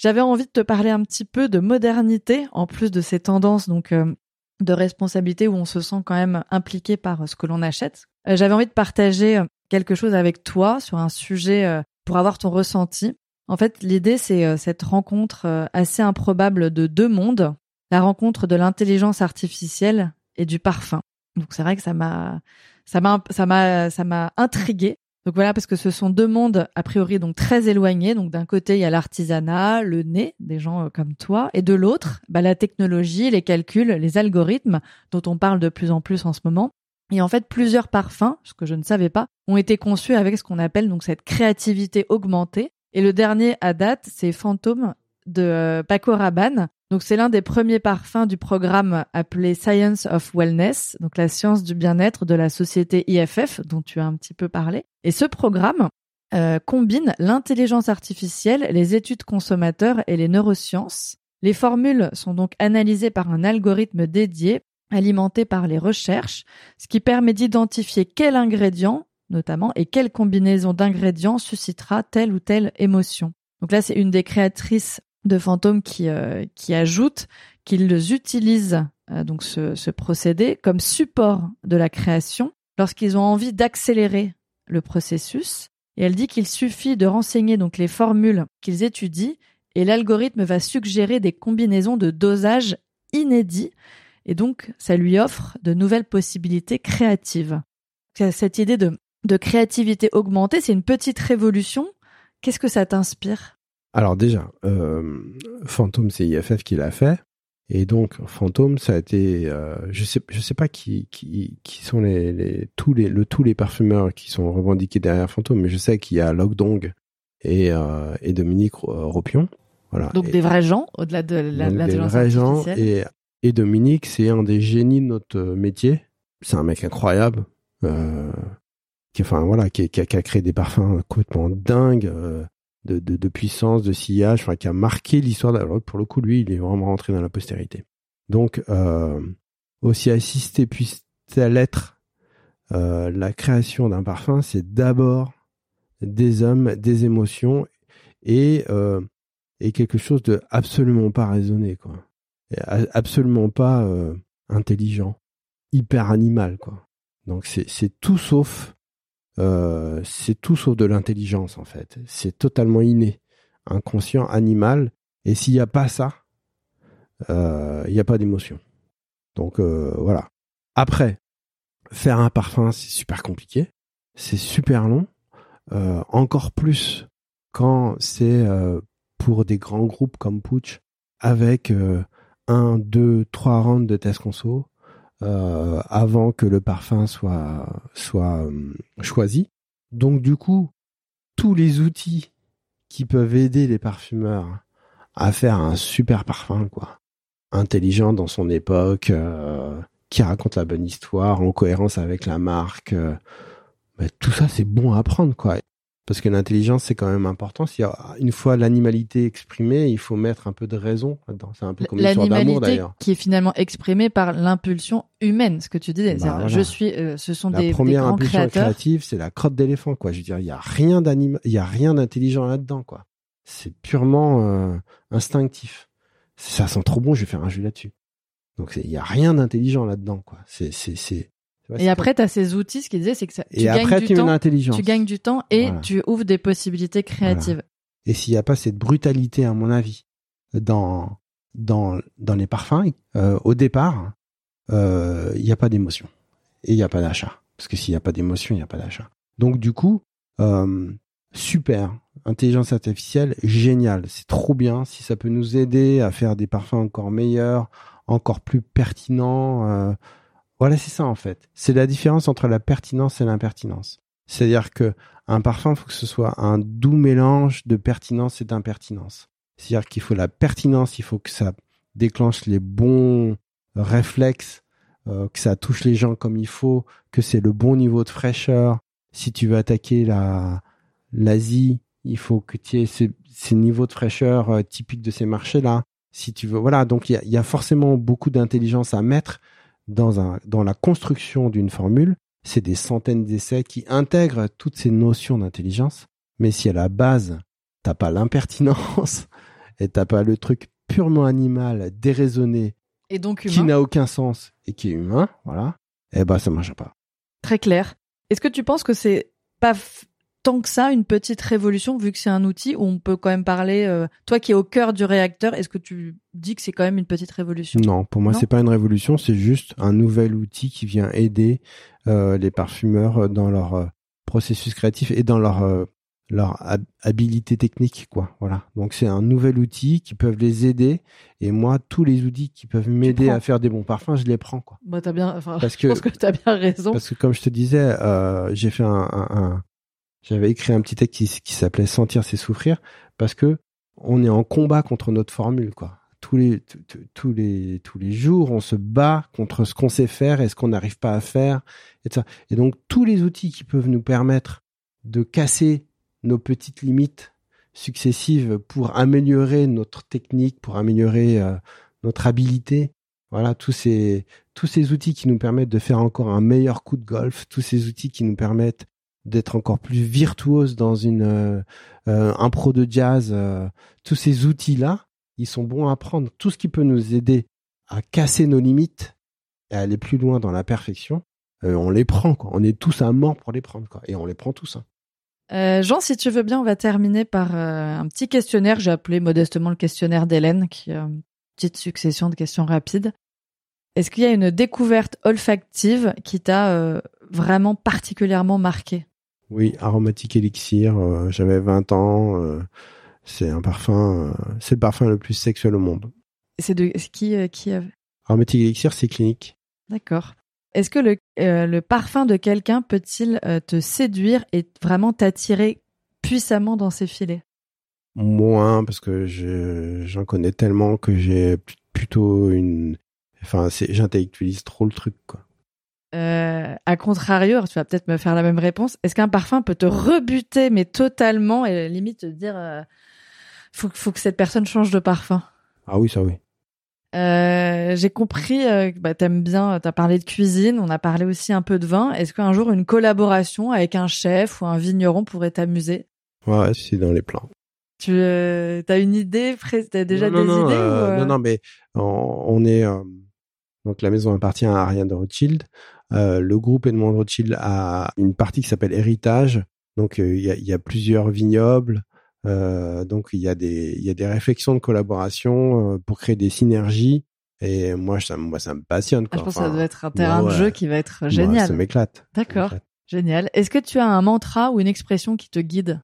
J'avais envie de te parler un petit peu de modernité, en plus de ces tendances donc euh, de responsabilité où on se sent quand même impliqué par ce que l'on achète. Euh, j'avais envie de partager quelque chose avec toi sur un sujet euh, pour avoir ton ressenti. En fait, l'idée, c'est euh, cette rencontre euh, assez improbable de deux mondes, la rencontre de l'intelligence artificielle et du parfum. Donc c'est vrai que ça m'a, ça m'a, ça m'a, ça m'a intrigué. Donc voilà, parce que ce sont deux mondes a priori donc très éloignés. Donc d'un côté il y a l'artisanat, le nez des gens comme toi, et de l'autre, bah, la technologie, les calculs, les algorithmes dont on parle de plus en plus en ce moment. Et en fait, plusieurs parfums, ce que je ne savais pas, ont été conçus avec ce qu'on appelle donc cette créativité augmentée. Et le dernier à date, c'est Phantom de euh, Paco Rabanne. Donc c'est l'un des premiers parfums du programme appelé Science of Wellness, donc la science du bien-être de la société IFF dont tu as un petit peu parlé. Et ce programme euh, combine l'intelligence artificielle, les études consommateurs et les neurosciences. Les formules sont donc analysées par un algorithme dédié alimenté par les recherches, ce qui permet d'identifier quel ingrédient, notamment, et quelle combinaison d'ingrédients suscitera telle ou telle émotion. Donc là, c'est une des créatrices de fantômes qui, euh, qui ajoute qu'ils utilisent euh, donc ce, ce procédé comme support de la création lorsqu'ils ont envie d'accélérer le processus. Et elle dit qu'il suffit de renseigner donc les formules qu'ils étudient et l'algorithme va suggérer des combinaisons de dosage inédits et donc, ça lui offre de nouvelles possibilités créatives. Cette idée de, de créativité augmentée, c'est une petite révolution. Qu'est-ce que ça t'inspire? Alors déjà, euh, Fantôme, c'est IFF qui l'a fait. Et donc, Fantôme, ça a été, euh, je sais, je sais pas qui, qui, qui sont les, les, tous les, le, tous les parfumeurs qui sont revendiqués derrière Fantôme, mais je sais qu'il y a Logdong et, euh, et Dominique Ropion. Voilà. Donc des vrais gens, au-delà de l'intelligence artificielle. Des vrais gens et et Dominique, c'est un des génies de notre euh, métier. C'est un mec incroyable. Euh, qui, enfin voilà, qui, qui, a, qui, a, créé des parfums complètement dingues euh, de, de, puissance, de sillage, enfin qui a marqué l'histoire. Pour le coup, lui, il est vraiment rentré dans la postérité. Donc, euh, aussi assister puisse-t-elle être euh, la création d'un parfum, c'est d'abord des hommes, des émotions et euh, et quelque chose de absolument pas raisonné, quoi absolument pas intelligent, hyper animal quoi. Donc c'est tout sauf euh, c'est tout sauf de l'intelligence en fait. C'est totalement inné, inconscient, animal. Et s'il n'y a pas ça, euh, il n'y a pas d'émotion. Donc euh, voilà. Après, faire un parfum, c'est super compliqué, c'est super long, encore plus quand c'est pour des grands groupes comme Pooch, avec un, deux, trois rounds de test conso euh, avant que le parfum soit soit euh, choisi. Donc du coup, tous les outils qui peuvent aider les parfumeurs à faire un super parfum, quoi, intelligent dans son époque, euh, qui raconte la bonne histoire, en cohérence avec la marque, bah, tout ça c'est bon à apprendre, quoi. Parce que l'intelligence, c'est quand même important. A une fois l'animalité exprimée, il faut mettre un peu de raison là-dedans. C'est un peu comme l'histoire d'amour d'ailleurs. qui est finalement exprimée par l'impulsion humaine, ce que tu disais. Bah, Je suis, euh, ce sont la des, première des impulsion créateurs. créative, c'est la crotte d'éléphant, quoi. Je veux dire, il y a rien d'anime, il y a rien d'intelligent là-dedans, quoi. C'est purement euh, instinctif. Ça sent trop bon, je vais faire un jus là-dessus. Donc il y a rien d'intelligent là-dedans, quoi. C'est c'est c'est. Et après, tu as ces outils, ce qu'ils disaient, c'est que ça, tu et gagnes après, du temps. Tu gagnes du temps et Voilà. tu ouvres des possibilités créatives. Et s'il n'y a pas cette brutalité, à mon avis, dans dans dans les parfums, euh, au départ, euh, il n'y a pas d'émotion et il n'y a pas d'achat. Parce que s'il n'y a pas d'émotion, il n'y a pas d'achat. Donc du coup, euh, super, intelligence artificielle, génial, c'est trop bien. Si ça peut nous aider à faire des parfums encore meilleurs, encore plus pertinents, euh, voilà, c'est ça en fait. C'est la différence entre la pertinence et l'impertinence. C'est-à-dire que un parfum, faut que ce soit un doux mélange de pertinence et d'impertinence. C'est-à-dire qu'il faut la pertinence, il faut que ça déclenche les bons réflexes, euh, que ça touche les gens comme il faut, que c'est le bon niveau de fraîcheur. Si tu veux attaquer la l'Asie, il faut que tu aies ces, ces niveaux de fraîcheur euh, typiques de ces marchés-là. Si tu veux, voilà. Donc il y il y a forcément beaucoup d'intelligence à mettre dans un dans la construction d'une formule. C'est des centaines d'essais qui intègrent toutes ces notions d'intelligence. Mais si à la base t'as pas l'impertinence et t'as pas le truc purement animal, déraisonné, Et donc qui n'a aucun sens et qui est humain, voilà, eh ben ça marche pas. Très clair. Est-ce que tu penses que c'est pas tant que ça une petite révolution vu que c'est un outil où on peut quand même parler euh, toi qui es au cœur du réacteur est-ce que tu dis que c'est quand même une petite révolution? Non, pour moi c'est pas une révolution, c'est juste un nouvel outil qui vient aider euh, les parfumeurs dans leur euh, processus créatif et dans leur euh, leur hab- habilité technique quoi. Voilà. Donc c'est un nouvel outil qui peuvent les aider et moi tous les outils qui peuvent m'aider à faire des bons parfums, je les prends quoi. Bah bien enfin Parce je que- pense que t'as bien raison. Parce que comme je te disais, euh, j'ai fait un, un- un- j'avais écrit un petit texte qui, s'appelait Sentir c'est souffrir parce que on est en combat contre notre formule quoi. Tous les tous les tous les jours, on se bat contre ce qu'on sait faire et ce qu'on n'arrive pas à faire et ça. Et donc tous les outils qui peuvent nous permettre de casser nos petites limites successives pour améliorer notre technique, pour améliorer euh, notre habilité. Voilà, tous ces tous ces outils qui nous permettent de faire encore un meilleur coup de golf, tous ces outils qui nous permettent d'être encore plus virtuose dans une euh, euh, impro de jazz, euh, tous ces outils-là, ils sont bons à prendre. Tout ce qui peut nous aider à casser nos limites et à aller plus loin dans la perfection, on les prend. Quoi. On est tous à mort pour les prendre. Et on les prend tous. Hein. Jean, si tu veux bien, on va terminer par un petit questionnaire. J'ai appelé modestement le questionnaire d'Hélène, qui est une petite succession de questions rapides. Est-ce qu'il y a une découverte olfactive qui t'a vraiment particulièrement marqué Oui, aromatique élixir, euh, j'avais 20 ans. euh, c'est un parfum, euh, c'est le parfum le plus sexuel au monde. C'est de qui. Aromatique élixir, c'est clinique. D'accord. Est-ce que le, le parfum de quelqu'un peut-il te séduire et vraiment t'attirer puissamment dans ses filets? Moins parce que je j'en connais tellement que j'ai pl- plutôt une enfin j'intellectualise trop le truc quoi. Euh, À contrario, alors tu vas peut-être me faire la même réponse. Est-ce qu'un parfum peut te rebuter mais totalement et limite te dire euh, faut faut que cette personne change de parfum? Ah oui, ça oui. Euh, j'ai compris euh, que bah, t'aimes bien, t'as parlé de cuisine, on a parlé aussi un peu de vin. Est-ce qu'un jour une collaboration avec un chef ou un vigneron pourrait t'amuser? Ouais, c'est dans les plans. Tu euh, as une idée, t'as déjà non, des non, idées euh, ou, euh, Non, non, mais on, on est euh, donc la maison appartient à Ariane de Rothschild. Euh, le groupe Edmond Rothschild a une partie qui s'appelle Héritage. Donc euh, il y, a, il y a plusieurs vignobles. Euh, donc il y a des il y a des réflexions de collaboration pour créer des synergies. Et moi ça moi ça me passionne. Ah, je pense Enfin, que ça doit être un terrain ouais. de jeu qui va être moi, génial. ça m'éclate. D'accord, génial. Est-ce que tu as un mantra ou une expression qui te guide?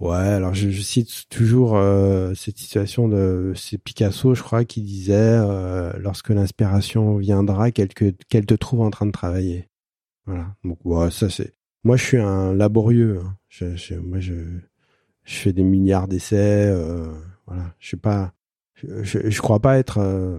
Ouais, alors je, je cite toujours euh, cette situation de c'est Picasso, je crois, qui disait euh, lorsque l'inspiration viendra, qu'elle que- qu'elle te trouve en train de travailler. Voilà. Donc ouais, ça c'est. Moi, je suis un laborieux. hein. Je, je- moi, je je fais des milliards d'essais. euh, voilà. Je suis pas. Je, je, crois pas être euh,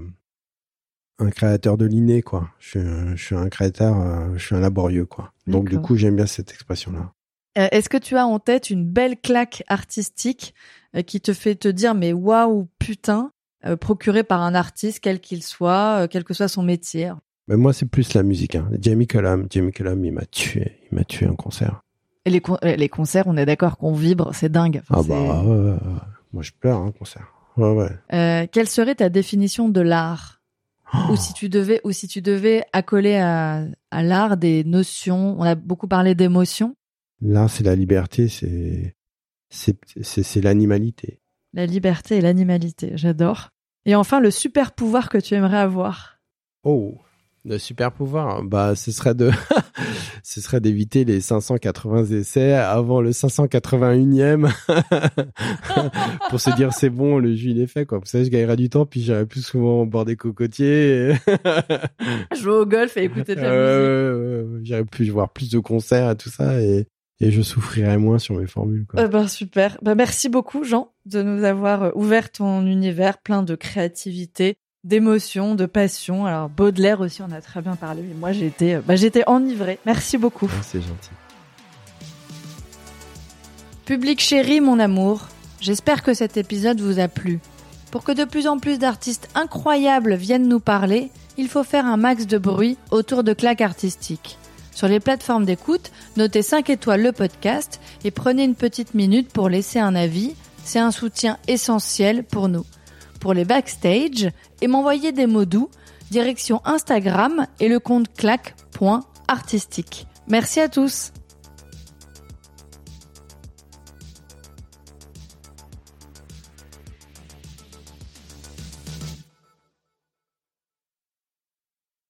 un créateur de l'inné, quoi. Je, suis un- je suis un créateur. euh, je suis un laborieux, quoi. Donc du coup, j'aime bien cette expression-là. Euh, Est-ce que tu as en tête une belle claque artistique euh, qui te fait te dire mais waouh putain, euh, procurée par un artiste quel qu'il soit, euh, quel que soit son métier? Mais moi, c'est plus la musique. Hein. Jamie Cullum, Jamie Cullum, il m'a tué. Il m'a tué en concert. Et les, con- euh, les concerts, on est d'accord qu'on vibre, c'est dingue. Enfin, ah bah, ouais. moi, je pleure, hein, concert. Ouais, ouais. Euh, quelle serait ta définition de l'art? Ou si tu devais ou si tu devais accoler à, à l'art des notions on a beaucoup parlé d'émotions Là, c'est la liberté, c'est, l'animalité. la liberté et l'animalité j'adore et enfin le super pouvoir que tu aimerais avoir Oh, le super pouvoir, bah, ce serait de, ce serait d'éviter les 580 essais avant le 581e pour se dire c'est bon, le jus il est fait quoi. Vous savez, je gagnerai du temps puis j'irai plus souvent au bord des cocotiers. jouer au golf et écouter de la musique Euh, J'irai plus voir plus de concerts et tout ça et et je souffrirai moins sur mes formules quoi. Eh ben super. Ben, merci beaucoup Jean de nous avoir euh, ouvert ton univers plein de créativité, d'émotion, de passion. Alors Baudelaire aussi on a très bien parlé mais moi j'étais euh, ben, j'étais enivrée. Merci beaucoup. Ah, c'est gentil. Public chéri mon amour, j'espère que cet épisode vous a plu. Pour que de plus en plus d'artistes incroyables viennent nous parler, il faut faire un max de bruit autour de claques artistiques. Sur les plateformes d'écoute, notez 5 étoiles le podcast et prenez une petite minute pour laisser un avis. C'est un soutien essentiel pour nous. Pour les backstage et m'envoyer des mots doux, direction Instagram et le compte claque.artistique. Merci à tous!